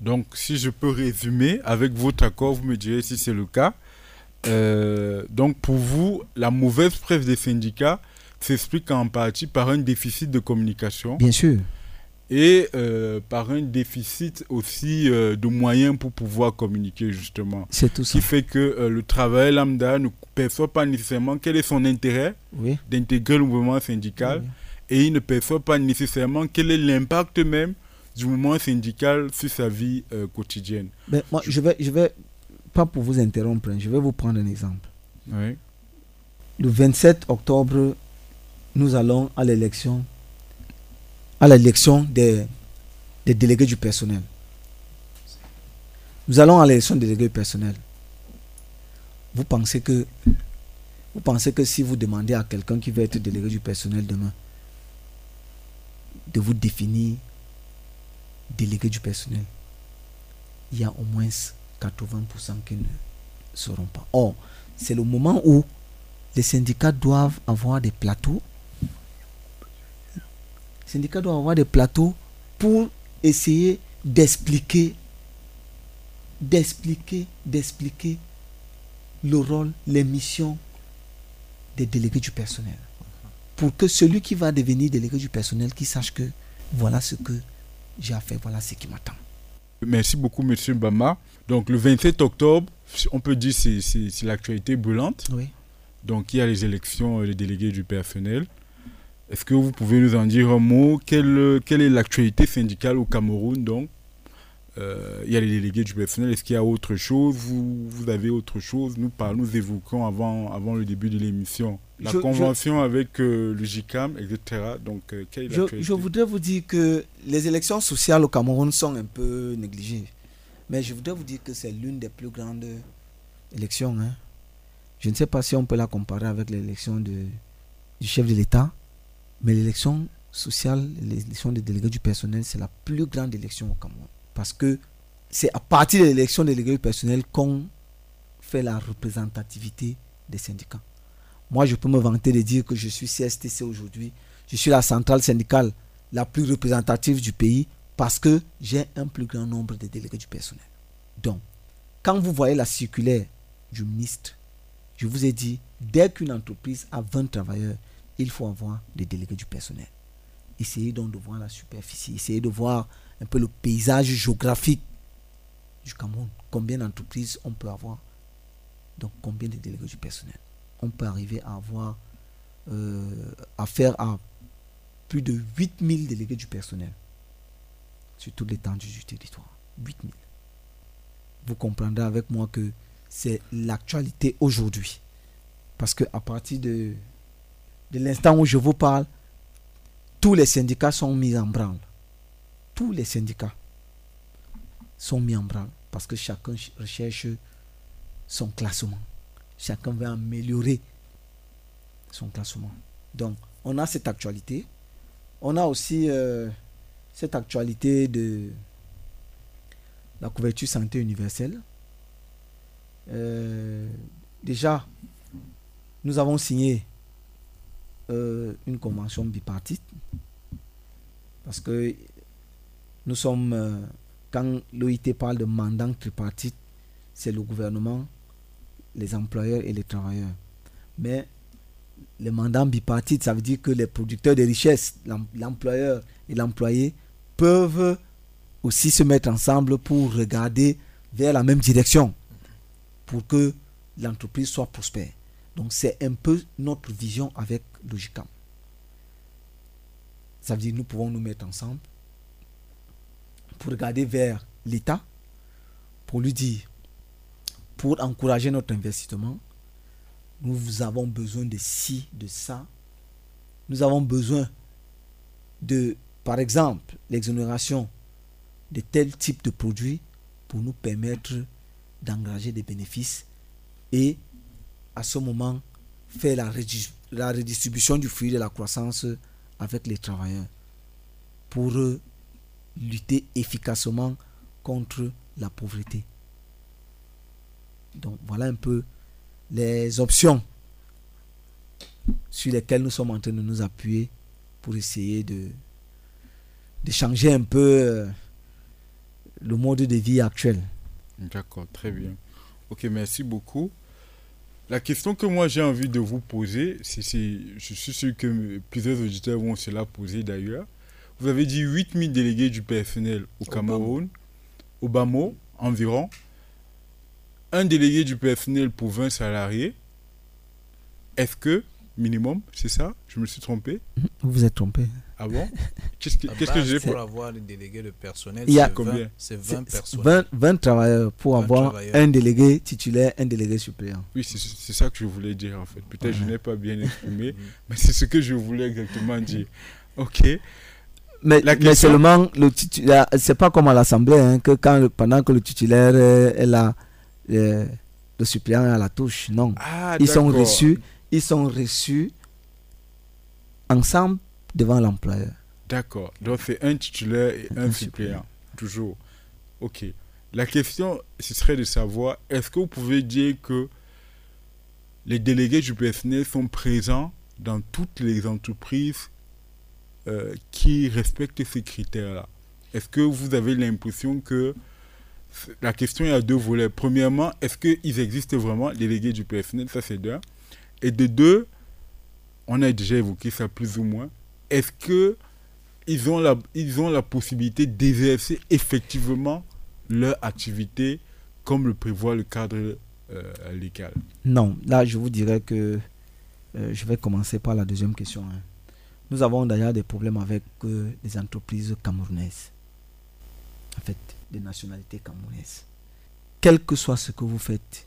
Donc, si je peux résumer, avec votre accord, vous me direz si c'est le cas. Euh, donc, pour vous, la mauvaise presse des syndicats s'explique en partie par un déficit de communication. Bien sûr et euh, par un déficit aussi euh, de moyens pour pouvoir communiquer justement. C'est tout ça. Ce qui fait que le travail lambda ne perçoit pas nécessairement quel est son intérêt d'intégrer le mouvement syndical et il ne perçoit pas nécessairement quel est l'impact même du mouvement syndical sur sa vie quotidienne. Ben, moi, je vais, je vais, pas pour vous interrompre, hein, je vais vous prendre un exemple. Oui. Le 27 octobre, nous allons à l'élection à l'élection des, des délégués du personnel. Nous allons à l'élection des délégués du personnel. Vous pensez que vous pensez que si vous demandez à quelqu'un qui veut être délégué du personnel demain de vous définir délégué du personnel, il y a au moins 80% qui ne seront pas. Or, c'est le moment où les syndicats doivent avoir des plateaux syndicats doivent avoir des plateaux pour essayer d'expliquer, d'expliquer, d'expliquer le rôle, les missions des délégués du personnel. Pour que celui qui va devenir délégué du personnel, qui sache que voilà ce que j'ai à faire, voilà ce qui m'attend. Merci beaucoup, Monsieur Bama. Donc, le 27 octobre, on peut dire que c'est l'actualité brûlante. Oui. Donc, il y a les élections des délégués du personnel. Est-ce que vous pouvez nous en dire un mot? Quelle, quelle est l'actualité syndicale au Cameroun donc? Euh, Il y a les délégués du personnel. Est-ce qu'il y a autre chose? Vous, vous, avez autre chose? Nous parlons, nous évoquons avant, avant le début de l'émission la convention avec euh, le GICAM, etc. Donc, euh, quelle je, je voudrais vous dire que les élections sociales au Cameroun sont un peu négligées. Mais je voudrais vous dire que c'est l'une des plus grandes élections. Hein. Je ne sais pas si on peut la comparer avec l'élection du chef de l'État mais l'élection sociale, l'élection des délégués du personnel, c'est la plus grande élection au Cameroun. Parce que c'est à partir de l'élection des délégués du personnel qu'on fait la représentativité des syndicats. Moi, je peux me vanter de dire que je suis CSTC aujourd'hui. Je suis la centrale syndicale la plus représentative du pays parce que j'ai un plus grand nombre de délégués du personnel. Donc, quand vous voyez la circulaire du ministre, je vous ai dit, dès qu'une entreprise a 20 travailleurs, il faut avoir des délégués du personnel. Essayez donc de voir la superficie, essayez de voir un peu le paysage géographique du Cameroun. Combien d'entreprises on peut avoir Donc, combien de délégués du personnel On peut arriver à avoir, euh, à faire à plus de 8000 délégués du personnel sur toute l'étendue du territoire. 8000. Vous comprendrez avec moi que c'est l'actualité aujourd'hui. Parce que à partir de, de l'instant où je vous parle, tous les syndicats sont mis en branle. Tous les syndicats sont mis en branle parce que chacun recherche son classement. Chacun veut améliorer son classement. Donc, on a cette actualité. On a aussi euh, cette actualité de la couverture santé universelle. Euh, déjà, nous avons signé euh, une convention bipartite parce que nous sommes, quand l'OIT parle de mandat tripartite, c'est le gouvernement, les employeurs et les travailleurs. Mais le mandat bipartite, ça veut dire que les producteurs de richesses, l'employeur et l'employé, peuvent aussi se mettre ensemble pour regarder vers la même direction, pour que l'entreprise soit prospère. Donc c'est un peu notre vision avec Logicam. Ça veut dire que nous pouvons nous mettre ensemble pour regarder vers l'État, pour lui dire, pour encourager notre investissement, nous avons besoin de ci, de ça. Nous avons besoin de, par exemple, l'exonération de tel type de produits pour nous permettre d'engager des bénéfices et à ce moment faire la, redistribution du fruit de la croissance avec les travailleurs pour lutter efficacement contre la pauvreté. Donc voilà un peu les options sur lesquelles nous sommes en train de nous appuyer pour essayer de, de changer un peu euh, le mode de vie actuel. D'accord, très bien. Ok, merci beaucoup. La question que moi j'ai envie de vous poser, c'est, je suis sûr que plusieurs auditeurs vont se la poser d'ailleurs. Vous avez dit 8000 délégués du personnel au Cameroun, au BAMO environ un délégué du personnel pour 20 salariés, est-ce que, minimum, c'est ça? Je me suis trompé Vous vous êtes trompé. Ah bon? Qu'est-ce que, j'ai pour avoir le délégué de personnel Il y a combien C'est 20 personnes. 20, travailleurs pour avoir un délégué titulaire, un délégué suppléant. Oui, c'est ça que je voulais dire en fait. Peut-être que je n'ai pas bien exprimé, mais c'est ce que je voulais exactement dire. Ok. Mais, mais seulement, le c'est pas comme à l'Assemblée, hein, que quand, pendant que le titulaire est là, le, suppléant à la touche. Non. Ah, ils sont reçus, ils sont reçus ensemble devant l'employeur. D'accord. Donc c'est un titulaire et un, suppléant. Toujours. Ok. La question, ce serait de savoir, est-ce que vous pouvez dire que les délégués du personnel sont présents dans toutes les entreprises euh, qui respectent ces critères-là Est-ce que vous avez l'impression que la question est à deux volets? Premièrement, est-ce qu'ils existent vraiment, délégués du personnel? Ça, c'est deux. Et de deux, on a déjà évoqué ça plus ou moins. Est-ce que ils ont la, ont la possibilité d'exercer effectivement leur activité comme le prévoit le cadre euh, légal? Non, là je vous dirais que euh, je vais commencer par la deuxième question. Hein. Nous avons d'ailleurs des problèmes avec euh, les entreprises camerounaises. En fait, des nationalités camerounaises. Quel que soit ce que vous faites,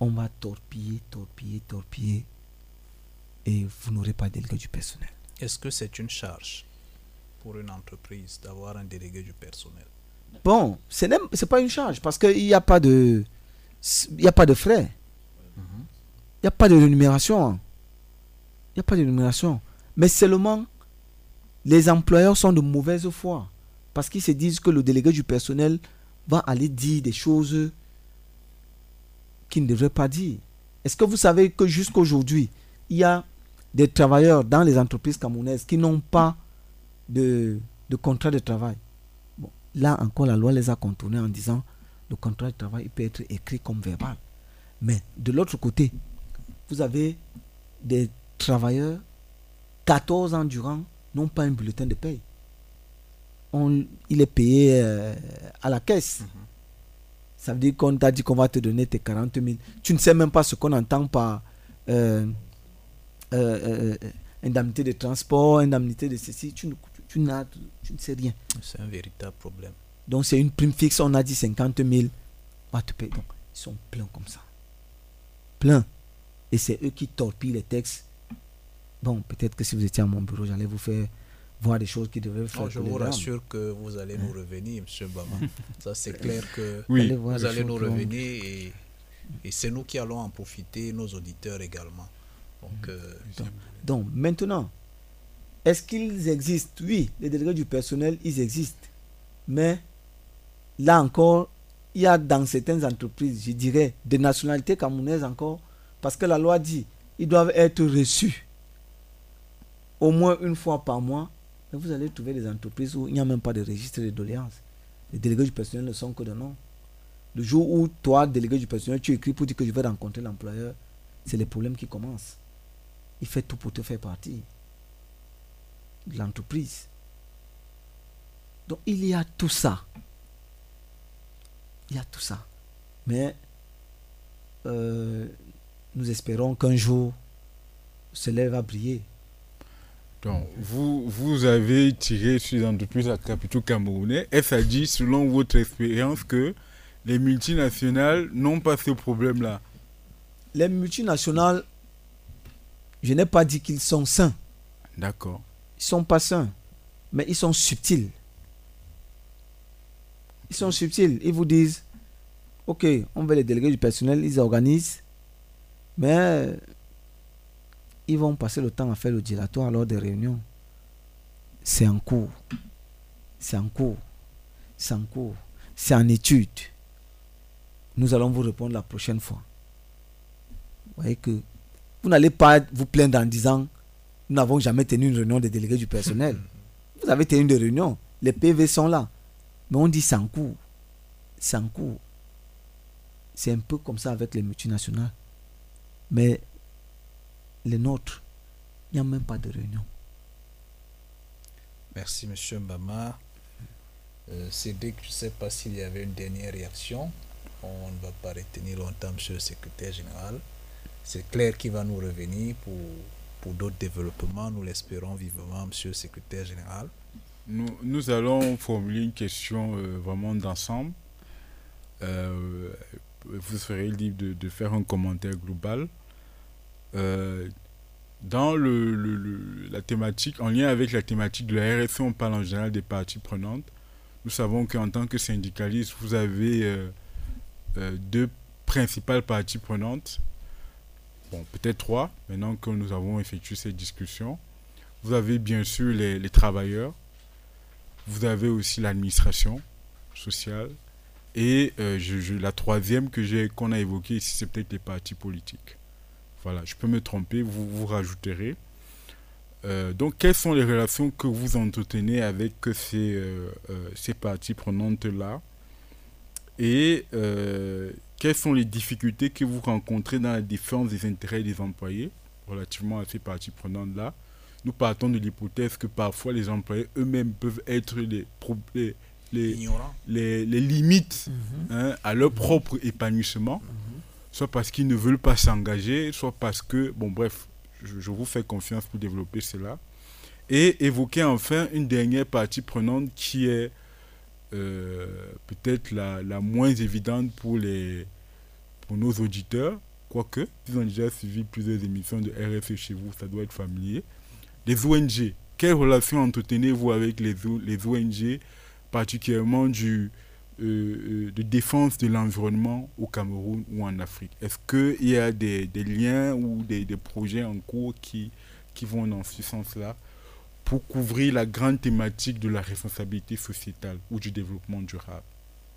on va torpiller, torpiller, torpiller et vous n'aurez pas de délégué du personnel. Est-ce que c'est une charge pour une entreprise d'avoir un délégué du personnel? Bon, ce n'est pas une charge parce qu'il n'y a pas de il a pas de frais. Il n'y a pas de rémunération. Il n'y a pas de rémunération. Mais seulement les employeurs sont de mauvaise foi parce qu'ils se disent que le délégué du personnel va aller dire des choses qu'il ne devrait pas dire. Est-ce que vous savez que jusqu'aujourd'hui, il y a des travailleurs dans les entreprises camerounaises qui n'ont pas de, contrat de travail? Là encore, la loi les a contournés en disant le contrat de travail peut être écrit comme verbal. Mais de l'autre côté, vous avez des travailleurs 14 ans durant n'ont pas un bulletin de paye. On, il est payé euh, à la caisse. Mhm. Ça veut dire qu'on t'a dit qu'on va te donner tes 40 000. Tu ne sais même pas ce qu'on entend par euh, euh, indemnité de transport, indemnité de ceci. Tu ne, tu, tu ne sais rien. C'est un véritable problème. Donc c'est une prime fixe, on a dit 50 000. Va te payer. Donc ils sont pleins comme ça. Pleins. Et c'est eux qui torpillent les textes Bon, peut-être que si vous étiez à mon bureau, j'allais vous faire voir des choses qui devraient faire. je vous rassure que vous allez nous revenir, M. Bama. Ça, c'est clair que vous allez nous revenir et, et c'est nous qui allons en profiter, nos auditeurs également. Donc, euh, donc, maintenant, est-ce qu'ils existent? Oui, les délégués du personnel, ils existent. Mais là encore, il y a dans certaines entreprises, je dirais, des nationalités camerounaises encore, parce que la loi dit ils doivent être reçus au moins une fois par mois, vous allez trouver des entreprises où il n'y a même pas de registre de doléances. Les délégués du personnel ne sont que de nom. Le jour où toi, délégué du personnel, tu écris pour dire que je vais rencontrer l'employeur, c'est les problèmes qui commencent. Il fait tout pour te faire partie de l'entreprise. Donc il y a tout ça. Il y a tout ça. Mais euh, nous espérons qu'un jour, cela va briller. Donc, vous, vous avez tiré sur les entreprises à capitaux camerounais. Est-ce à dire, selon votre expérience, que les multinationales n'ont pas ce problème-là? Les multinationales, je n'ai pas dit qu'ils sont sains. D'accord. Ils sont pas sains, mais ils sont subtils. Ils sont subtils. Ils vous disent, ok, on veut les délégués du personnel, ils organisent, mais ils vont passer le temps à faire le dilatoire lors des réunions. C'est en cours. C'est en cours. C'est en cours. C'est en étude. Nous allons vous répondre la prochaine fois. Vous voyez que vous n'allez pas vous plaindre en disant nous n'avons jamais tenu une réunion des délégués du personnel. Vous avez tenu des réunions. Les PV sont là. Mais on dit c'est en cours. C'est en cours. C'est un peu comme ça avec les multinationales. Mais les nôtres, il n'y a même pas de réunion. Merci, M. Mbama. Euh, Cédric, je ne sais pas s'il y avait une dernière réaction. On ne va pas retenir longtemps M. le secrétaire général. C'est clair qu'il va nous revenir pour, pour d'autres développements. Nous l'espérons vivement, Monsieur le secrétaire général. Nous, nous allons formuler une question euh, vraiment d'ensemble. Euh, vous serez libre de, de, faire un commentaire global. Euh, dans la thématique, en lien avec la thématique de la RSE, on parle en général des parties prenantes. Nous savons qu'en tant que syndicaliste, vous avez euh, euh, deux principales parties prenantes. Bon, peut-être trois, maintenant que nous avons effectué cette discussion. Vous avez bien sûr les, travailleurs. Vous avez aussi l'administration sociale. Et la troisième que qu'on a évoquée ici, c'est peut-être les partis politiques. Voilà, je peux me tromper, vous vous rajouterez. Euh, donc, quelles sont les relations que vous entretenez avec ces, euh, euh, ces parties prenantes-là Et quelles sont les difficultés que vous rencontrez dans la défense des intérêts des employés relativement à ces parties prenantes-là Nous partons de l'hypothèse que parfois les employés eux-mêmes peuvent être les, les, les, les, limites mhm. hein, à leur propre épanouissement. Mhm soit parce qu'ils ne veulent pas s'engager, soit parce que, bon bref, je, vous fais confiance pour développer cela. Et évoquer enfin une dernière partie prenante qui est euh, peut-être la, la, moins évidente pour, les, pour nos auditeurs, quoique, ils ont déjà suivi plusieurs émissions de RFE chez vous, ça doit être familier. Les ONG, quelle relation entretenez-vous avec les, les ONG, particulièrement du, euh, euh, de défense de l'environnement au Cameroun ou en Afrique. Est-ce qu'il y a des, liens ou des, projets en cours qui, qui vont dans ce sens-là pour couvrir la grande thématique de la responsabilité sociétale ou du développement durable?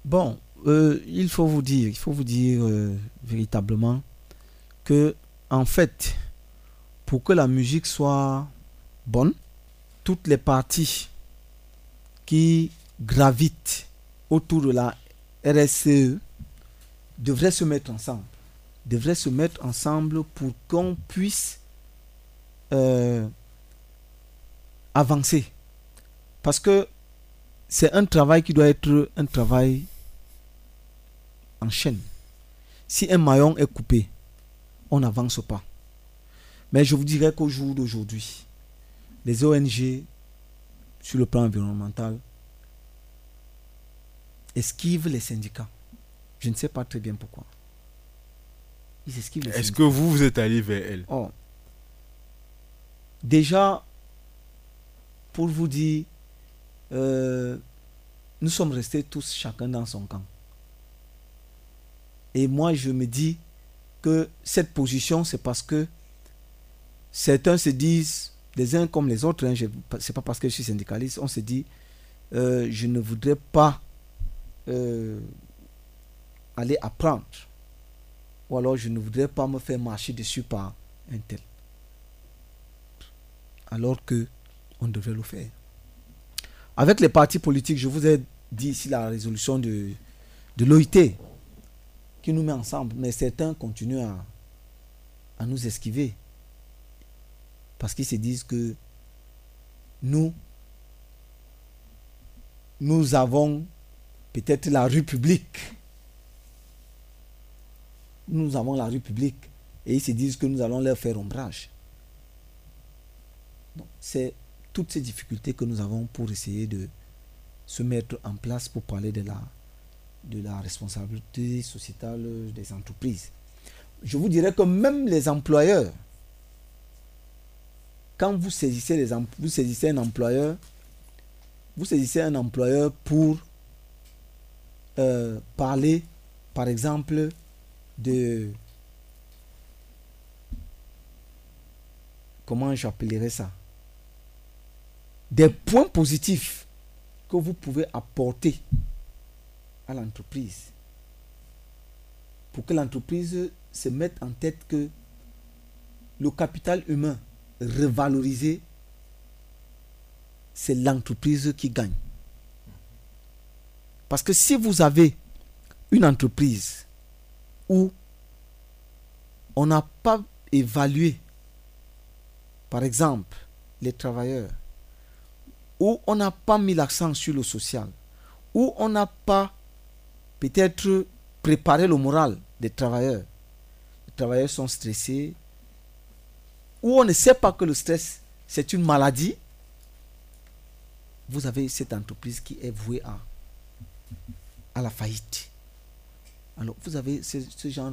Bon, euh, il faut vous dire, il faut vous dire véritablement que en fait, pour que la musique soit bonne, toutes les parties qui gravitent autour de la RSCE devraient se mettre ensemble. Devraient se mettre ensemble pour qu'on puisse euh, avancer. Parce que c'est un travail qui doit être un travail en chaîne. Si un maillon est coupé, on n'avance pas. Mais je vous dirais qu'au jour d'aujourd'hui, les ONG, sur le plan environnemental, esquivent les syndicats. Je ne sais pas très bien pourquoi. Ils esquivent les Est-ce que vous, vous êtes allé vers elles oh. Déjà, pour vous dire, euh, nous sommes restés tous chacun dans son camp. Et moi, je me dis que cette position, c'est parce que certains se disent, les uns comme les autres, hein, c'est pas parce que je suis syndicaliste, on se dit, euh, je ne voudrais pas euh, aller apprendre. Ou alors je ne voudrais pas me faire marcher dessus par un tel. Alors que on devrait le faire. Avec les partis politiques, je vous ai dit ici la résolution de, de l'OIT qui nous met ensemble, mais certains continuent à, à nous esquiver. Parce qu'ils se disent que nous, nous avons peut-être la rue publique. Nous avons la rue publique et ils se disent que nous allons leur faire ombrage. C'est toutes ces difficultés que nous avons pour essayer de se mettre en place pour parler de la responsabilité sociétale des entreprises. Je vous dirais que même les employeurs, quand vous saisissez, vous saisissez un employeur, vous saisissez un employeur pour euh, parler, par exemple, de... Comment j'appellerais ça Des points positifs que vous pouvez apporter à l'entreprise. Pour que l'entreprise se mette en tête que le capital humain revalorisé, c'est l'entreprise qui gagne. Parce que si vous avez une entreprise où on n'a pas évalué, par exemple, les travailleurs, où on n'a pas mis l'accent sur le social, où on n'a pas peut-être préparer le moral des travailleurs. Les travailleurs sont stressés. Ou on ne sait pas que le stress, c'est une maladie. Vous avez cette entreprise qui est vouée à, à la faillite. Alors, vous avez ce, genre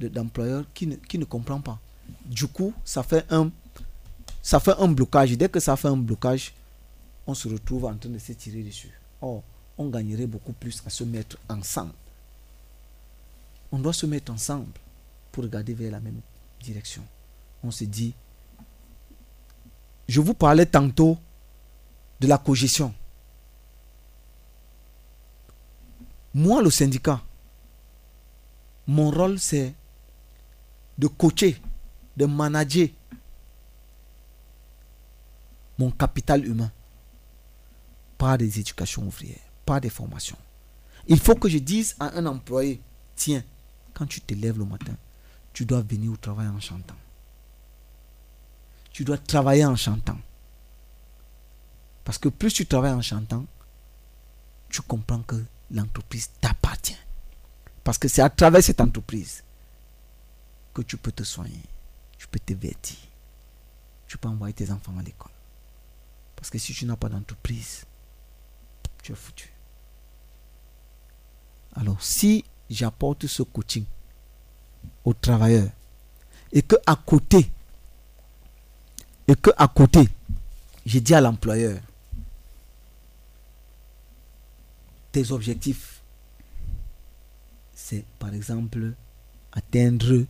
d'employeur qui ne, qui ne comprend pas. Du coup, ça fait un, ça fait un blocage. Dès que ça fait un blocage, on se retrouve en train de se tirer dessus. Or, on gagnerait beaucoup plus à se mettre ensemble. On doit se mettre ensemble pour regarder vers la même direction. On se dit, je vous parlais tantôt de la cogestion. Moi, le syndicat, mon rôle, c'est de coacher, de manager mon capital humain par des éducations ouvrières pas des formations. Il faut que je dise à un employé, tiens, quand tu te lèves le matin, tu dois venir au travail en chantant. Tu dois travailler en chantant. Parce que plus tu travailles en chantant, tu comprends que l'entreprise t'appartient. Parce que c'est à travers cette entreprise que tu peux te soigner, tu peux te vêtir, tu peux envoyer tes enfants à l'école. Parce que si tu n'as pas d'entreprise, tu es foutu. Alors, si j'apporte ce coaching aux travailleurs et que à côté, et que à côté, j'ai dit à l'employeur, tes objectifs, c'est par exemple atteindre,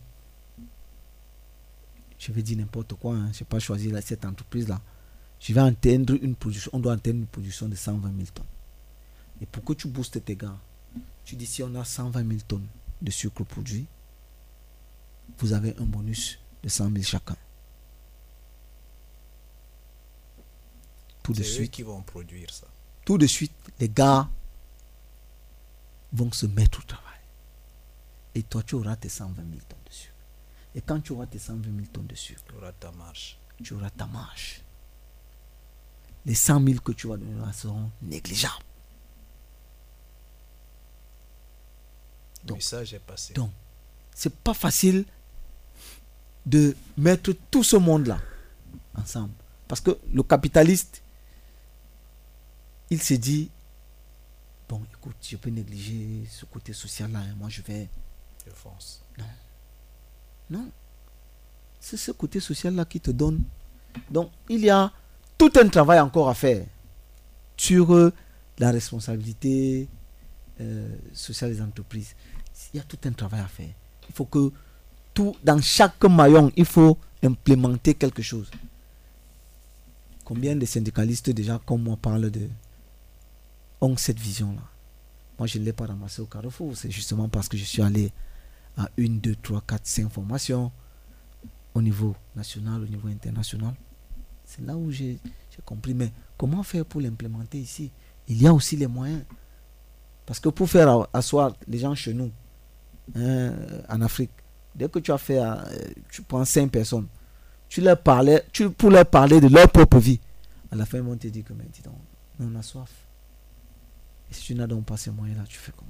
je vais dire n'importe quoi, hein, je n'ai pas choisi cette entreprise-là, je vais atteindre une production, on doit atteindre une production de 120 000 tonnes. Et pour que tu boostes tes gars, tu dis si on a 120 000 tonnes de sucre produit, vous avez un bonus de 100 000 chacun. Tout de suite, qui vont produire ça. tout de suite, les gars vont se mettre au travail. Et toi, tu auras tes 120 000 tonnes de sucre. Et quand tu auras tes 120 000 tonnes de sucre, Tu auras ta marche. tu auras ta marge. Les 100 000 que tu vas donner seront négligeables. Le Donc- message est passé. Donc, c'est pas facile de mettre tout ce monde-là ensemble. Parce que le capitaliste, il s'est dit, bon, écoute, je peux négliger ce côté social-là, hein, moi je vais... Je fonce. Non. C'est ce côté social-là qui te donne. Donc, il y a tout un travail encore à faire sur euh, la responsabilité euh, sociale des entreprises. Il y a tout un travail à faire. Il faut que tout, dans chaque maillon, il faut implémenter quelque chose. Combien de syndicalistes déjà, comme moi, parlent de ont cette vision-là Moi, je ne l'ai pas ramassé au Carrefour. C'est justement parce que je suis allé à une, deux, trois, quatre, cinq formations au niveau national, au niveau international. C'est là où j'ai compris. Mais comment faire pour l'implémenter ici? Il y a aussi les moyens. Parce que pour faire asseoir les gens chez nous, hein, en Afrique, dès que tu as fait, euh, tu prends cinq personnes, tu leur parlais, tu, pour leur parler de leur propre vie, à la fin, ils vont te dire que, mais dis donc, on a soif. Et si tu n'as donc pas ces moyens-là, tu fais comment?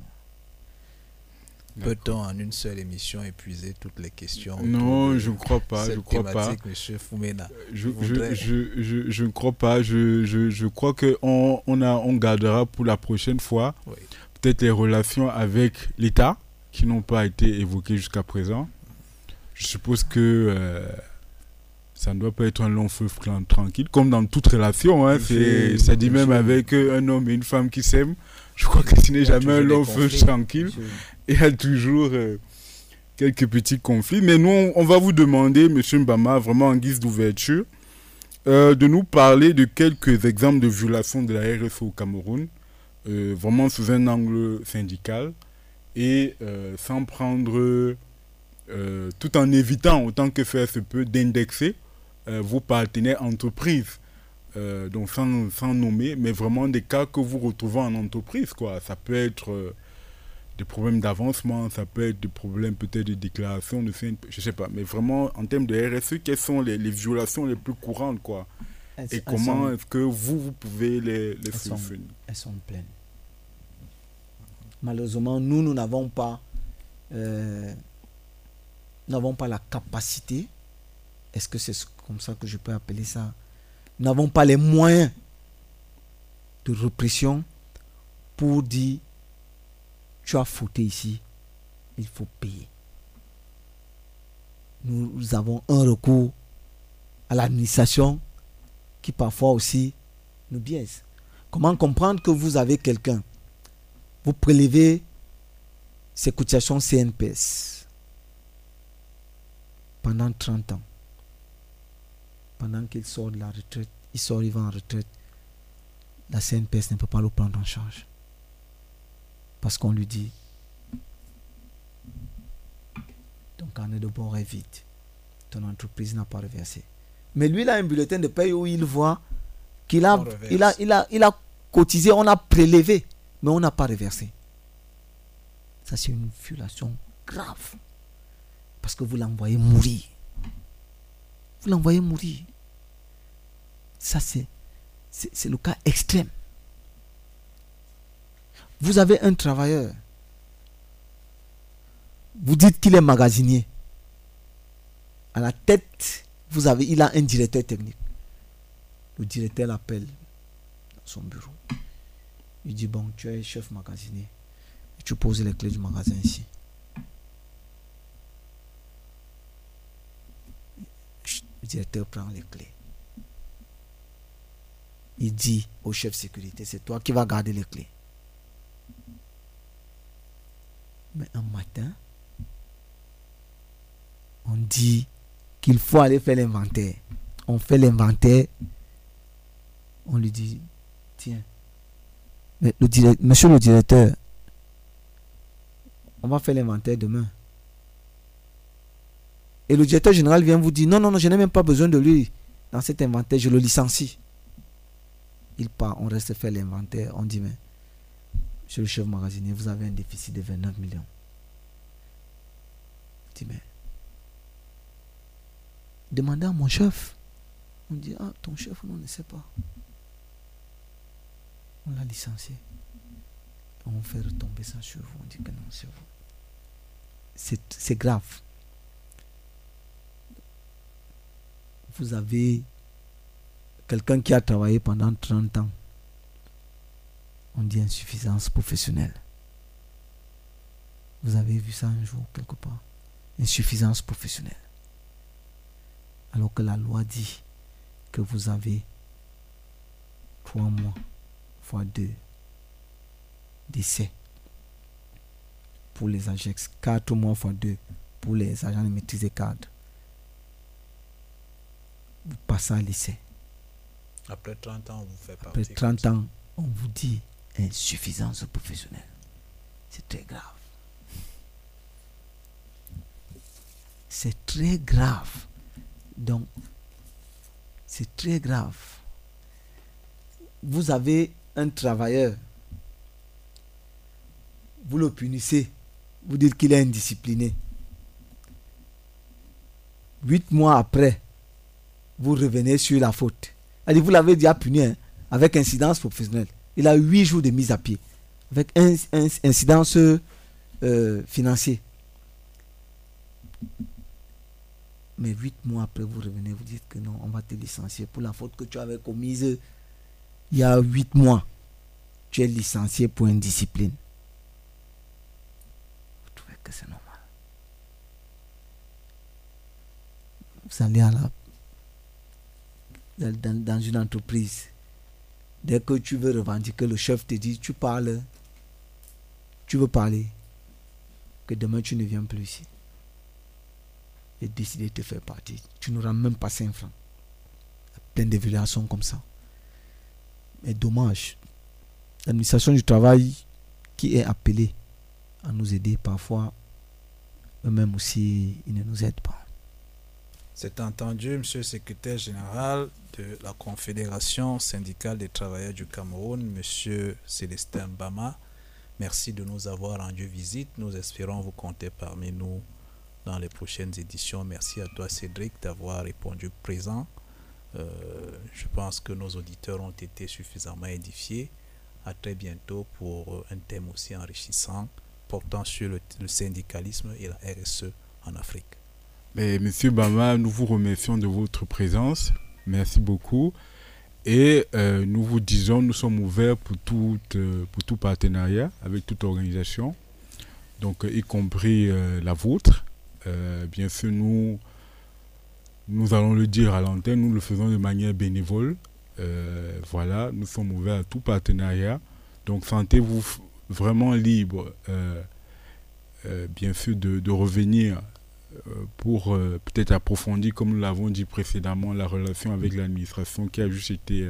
Peut-on en une seule émission épuiser toutes les questions Non, je ne crois pas, cette je crois pas. Monsieur. Je, Je je, voudrais- je, je, je ne crois pas. Je, je, je crois qu'on on a, on gardera pour la prochaine fois Oui. peut-être les relations avec l'État qui n'ont pas été évoquées jusqu'à présent. Je suppose que euh, ça ne doit pas être un long feu tran- tranquille, comme dans toute relation. Hein, ça dit même avec un homme et une femme qui s'aiment. Je crois que ce n'est jamais un long feu tranquille il y a toujours euh, quelques petits conflits. Mais nous, on, on va vous demander, Monsieur Mbama, vraiment en guise d'ouverture, euh, de nous parler de quelques exemples de violations de la RSE au Cameroun, euh, vraiment sous un angle syndical, et sans prendre, euh, tout en évitant autant que faire se peut, d'indexer vos partenaires entreprises. Euh, donc sans, sans nommer, mais vraiment des cas que vous retrouvez en entreprise. Quoi. Ça peut être euh, des problèmes d'avancement, ça peut être des problèmes peut-être de déclaration de CNP, je sais pas, mais vraiment en termes de RSE, quelles sont les, les violations les plus courantes quoi? Elles- Et elles comment sont- est-ce que vous, vous pouvez les, les Elles sont- elles sont pleines. Malheureusement, nous, nous n'avons pas, euh, n'avons pas la capacité. Est-ce que c'est comme ça que je peux appeler ça Nous n'avons pas les moyens de répression pour dire tu as fauté ici, il faut payer. Nous avons un recours à l'administration qui parfois aussi nous biaise. Comment comprendre que vous avez quelqu'un, vous prélevez ses cotisations CNPS pendant 30 ans. Pendant qu'il sort de la retraite, il sort, il va en retraite, la CNPS ne peut pas le prendre en charge. Parce qu'on lui dit, ton carnet de bord est vide, ton entreprise n'a pas reversé. Mais lui, il a un bulletin de paye où il voit qu'il a, il a, il a, il a cotisé, on a prélevé, mais on n'a pas reversé. Ça, c'est une violation grave. Parce que vous l'envoyez mourir. Vous l'envoyez mourir. Ça, c'est, le cas extrême. Vous avez un travailleur. Vous dites qu'il est magasinier. À la tête, vous avez, il a un directeur technique. Le directeur l'appelle dans son bureau. Il dit, bon, tu es chef magasinier. Tu poses les clés du magasin ici. Le directeur prend les clés. Il dit au chef sécurité, c'est toi qui vas garder les clés. Mais un matin, on dit qu'il faut aller faire l'inventaire. On fait l'inventaire. On lui dit, tiens, mais monsieur le directeur, on va faire l'inventaire demain. Et le directeur général vient vous dire, non, non, non, je n'ai même pas besoin de lui dans cet inventaire, je le licencie. Il part, on reste faire l'inventaire, on dit, mais, monsieur le chef magasinier, vous avez un déficit de 29 millions. Il dit, mais, demandez à mon chef. On dit, ah, ton chef, on ne sait pas. On l'a licencié. On fait retomber ça sur vous. On dit que non, c'est vous. C'est grave. Vous avez quelqu'un qui a travaillé pendant 30 ans. On dit insuffisance professionnelle. Vous avez vu ça un jour quelque part? Insuffisance professionnelle. Alors que la loi dit que vous avez trois mois fois deux d'essai pour les AGEX, quatre mois fois deux pour les agents de maîtrise cadre. Vous passez à l'essai. Après 30 ans, vous faites Après 30 ans, on vous dit insuffisance professionnelle. C'est très grave. C'est très grave. Donc, c'est très grave. Vous avez un travailleur, vous le punissez, vous dites qu'il est indiscipliné. Huit mois après, vous revenez sur la faute. Vous l'avez déjà puni hein, avec incidence professionnelle. Il a huit jours de mise à pied avec un, incidence euh, financière. Mais huit mois après, vous revenez, vous dites que non, on va te licencier pour la faute que tu avais commise il y a huit mois. Tu es licencié pour indiscipline. Vous trouvez que c'est normal. Vous allez à la, dans, une entreprise. Dès que tu veux revendiquer, le chef te dit, tu parles, tu veux parler, que demain tu ne viens plus ici et décider de te faire partie. Tu n'auras même pas 5 francs. Plein de violations comme ça. Mais dommage. L'administration du travail qui est appelée à nous aider, parfois, eux-mêmes aussi, ils ne nous aident pas. C'est entendu, Monsieur le secrétaire général de la Confédération syndicale des travailleurs du Cameroun, Monsieur Célestin Bama. Merci de nous avoir rendu visite. Nous espérons vous compter parmi nous dans les prochaines éditions. Merci à toi Cédric d'avoir répondu présent. Euh, je pense que nos auditeurs ont été suffisamment édifiés. À très bientôt pour un thème aussi enrichissant portant sur le, syndicalisme et la RSE en Afrique. Monsieur Bama, nous vous remercions de votre présence. Merci beaucoup. Et euh, nous vous disons, nous sommes ouverts pour tout, euh, pour tout partenariat avec toute organisation, donc y compris la vôtre. Euh, bien sûr, nous, allons le dire à l'antenne, nous le faisons de manière bénévole. Euh, voilà, nous sommes ouverts à tout partenariat. Donc, sentez-vous vraiment libre, euh, bien sûr, de, revenir pour peut-être approfondir, comme nous l'avons dit précédemment, la relation avec l'administration qui a juste été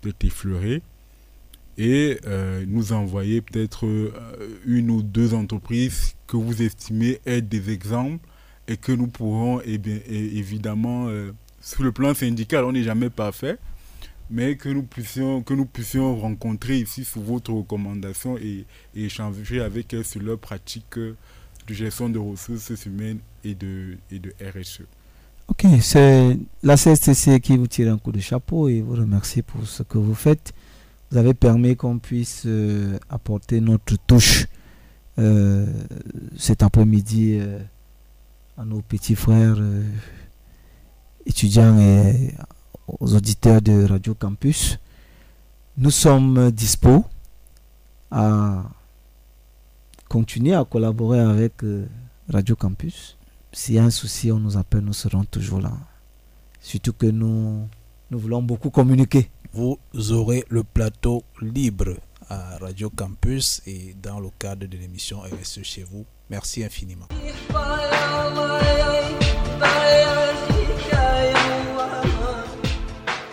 peut-être effleurée. Et nous envoyer peut-être une ou deux entreprises que vous estimez être des exemples et que nous pourrons eh bien, évidemment, euh, sur le plan syndical, on n'est jamais parfait, mais que nous puissions, que nous puissions rencontrer ici sous votre recommandation et, échanger avec eux sur leurs pratiques de gestion de ressources humaines et de, et de RSE. Ok, c'est la CSTC qui vous tire un coup de chapeau et vous remercie pour ce que vous faites. Vous avez permis qu'on puisse euh, apporter notre touche euh, cet après-midi euh, à nos petits frères étudiants et aux auditeurs de Radio Campus. Nous sommes dispo à continuer à collaborer avec Radio Campus. S'il y a un souci, on nous appelle, nous serons toujours là. Surtout que nous, nous voulons beaucoup communiquer. Vous aurez le plateau libre à Radio Campus et dans le cadre de l'émission RSE chez vous. Merci infiniment.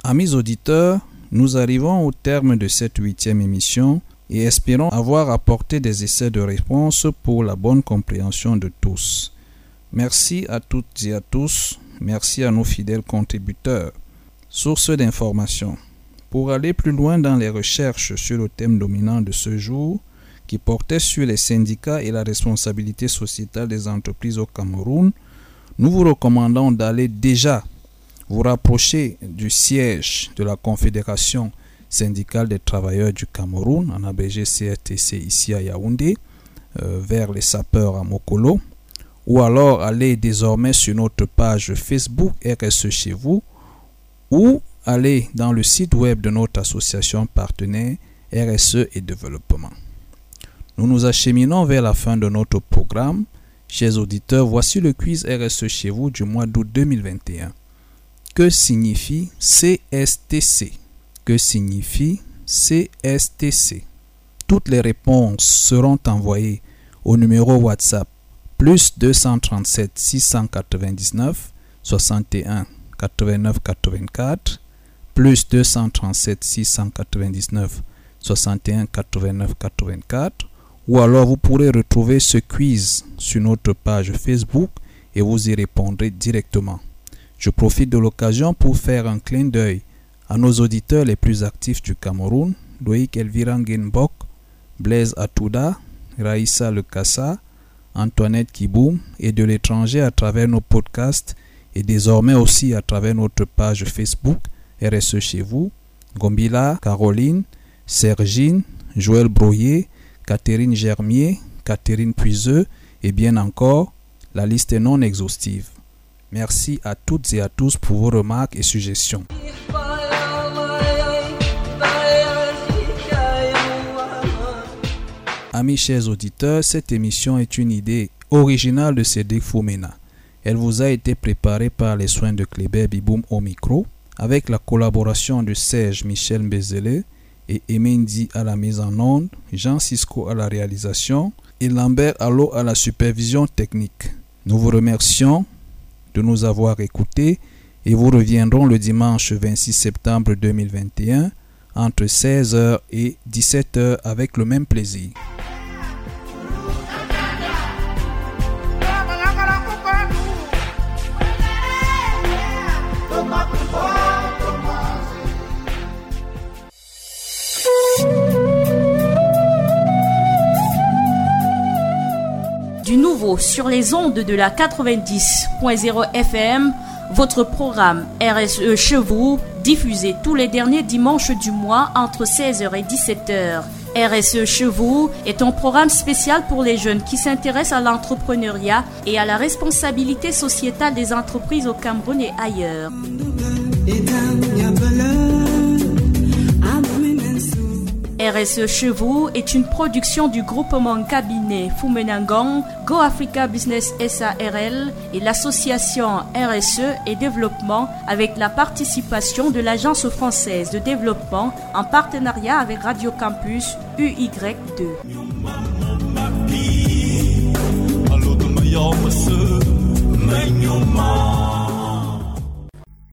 Amis auditeurs, nous arrivons au terme de cette huitième émission et espérons avoir apporté des essais de réponse pour la bonne compréhension de tous. Merci à toutes et à tous. Merci à nos fidèles contributeurs. Source d'information. Pour aller plus loin dans les recherches sur le thème dominant de ce jour, qui portait sur les syndicats et la responsabilité sociétale des entreprises au Cameroun, nous vous recommandons d'aller déjà vous rapprocher du siège de la Confédération syndicale des travailleurs du Cameroun, en abrégé CRTC ici à Yaoundé, euh, vers les sapeurs à Mokolo, ou alors aller désormais sur notre page Facebook RSE chez vous, ou aller dans le site web de notre association partenaire RSE et développement. Nous nous acheminons vers la fin de notre programme. Chers auditeurs, voici le quiz RSE chez vous du mois d'août 2021. Que signifie CSTC Que signifie CSTC Toutes les réponses seront envoyées au numéro WhatsApp plus 237 699 61 89 84 plus 237 699 61 89 84 ou alors vous pourrez retrouver ce quiz sur notre page Facebook et vous y répondrez directement. Je profite de l'occasion pour faire un clin d'œil à nos auditeurs les plus actifs du Cameroun, Loïc Elvira Ngenbok, Blaise Atouda, Raïssa Lekassa, Antoinette Kiboum et de l'étranger à travers nos podcasts et désormais aussi à travers notre page Facebook RSE chez vous, Gombila, Caroline, Sergine, Joël Broyer, Catherine Germier, Catherine Puiseux et bien encore, la liste est non exhaustive. Merci à toutes et à tous pour vos remarques et suggestions. Amis chers auditeurs, cette émission est une idée originale de Cédric Foumena. Elle vous a été préparée par les soins de Kléber Biboum au micro, avec la collaboration de Serge Michel Mbezele et Emendi à la mise en onde, Jean Cisco à la réalisation et Lambert Allo à la supervision technique. Nous vous remercions de nous avoir écoutés et vous reviendrons le dimanche 26 septembre 2021 entre 16h et 17h avec le même plaisir. Du nouveau sur les ondes de la 90.0 FM, votre programme RSE chez diffusé tous les derniers dimanches du mois entre 16h et 17h. RSE chez est un programme spécial pour les jeunes qui s'intéressent à l'entrepreneuriat et à la responsabilité sociétale des entreprises au Cameroun et ailleurs. RSE chez vous est une production du groupement cabinet Fumenangong, Go Africa Business SARL et l'association RSE et développement avec la participation de l'Agence française de développement en partenariat avec Radio Campus UY2.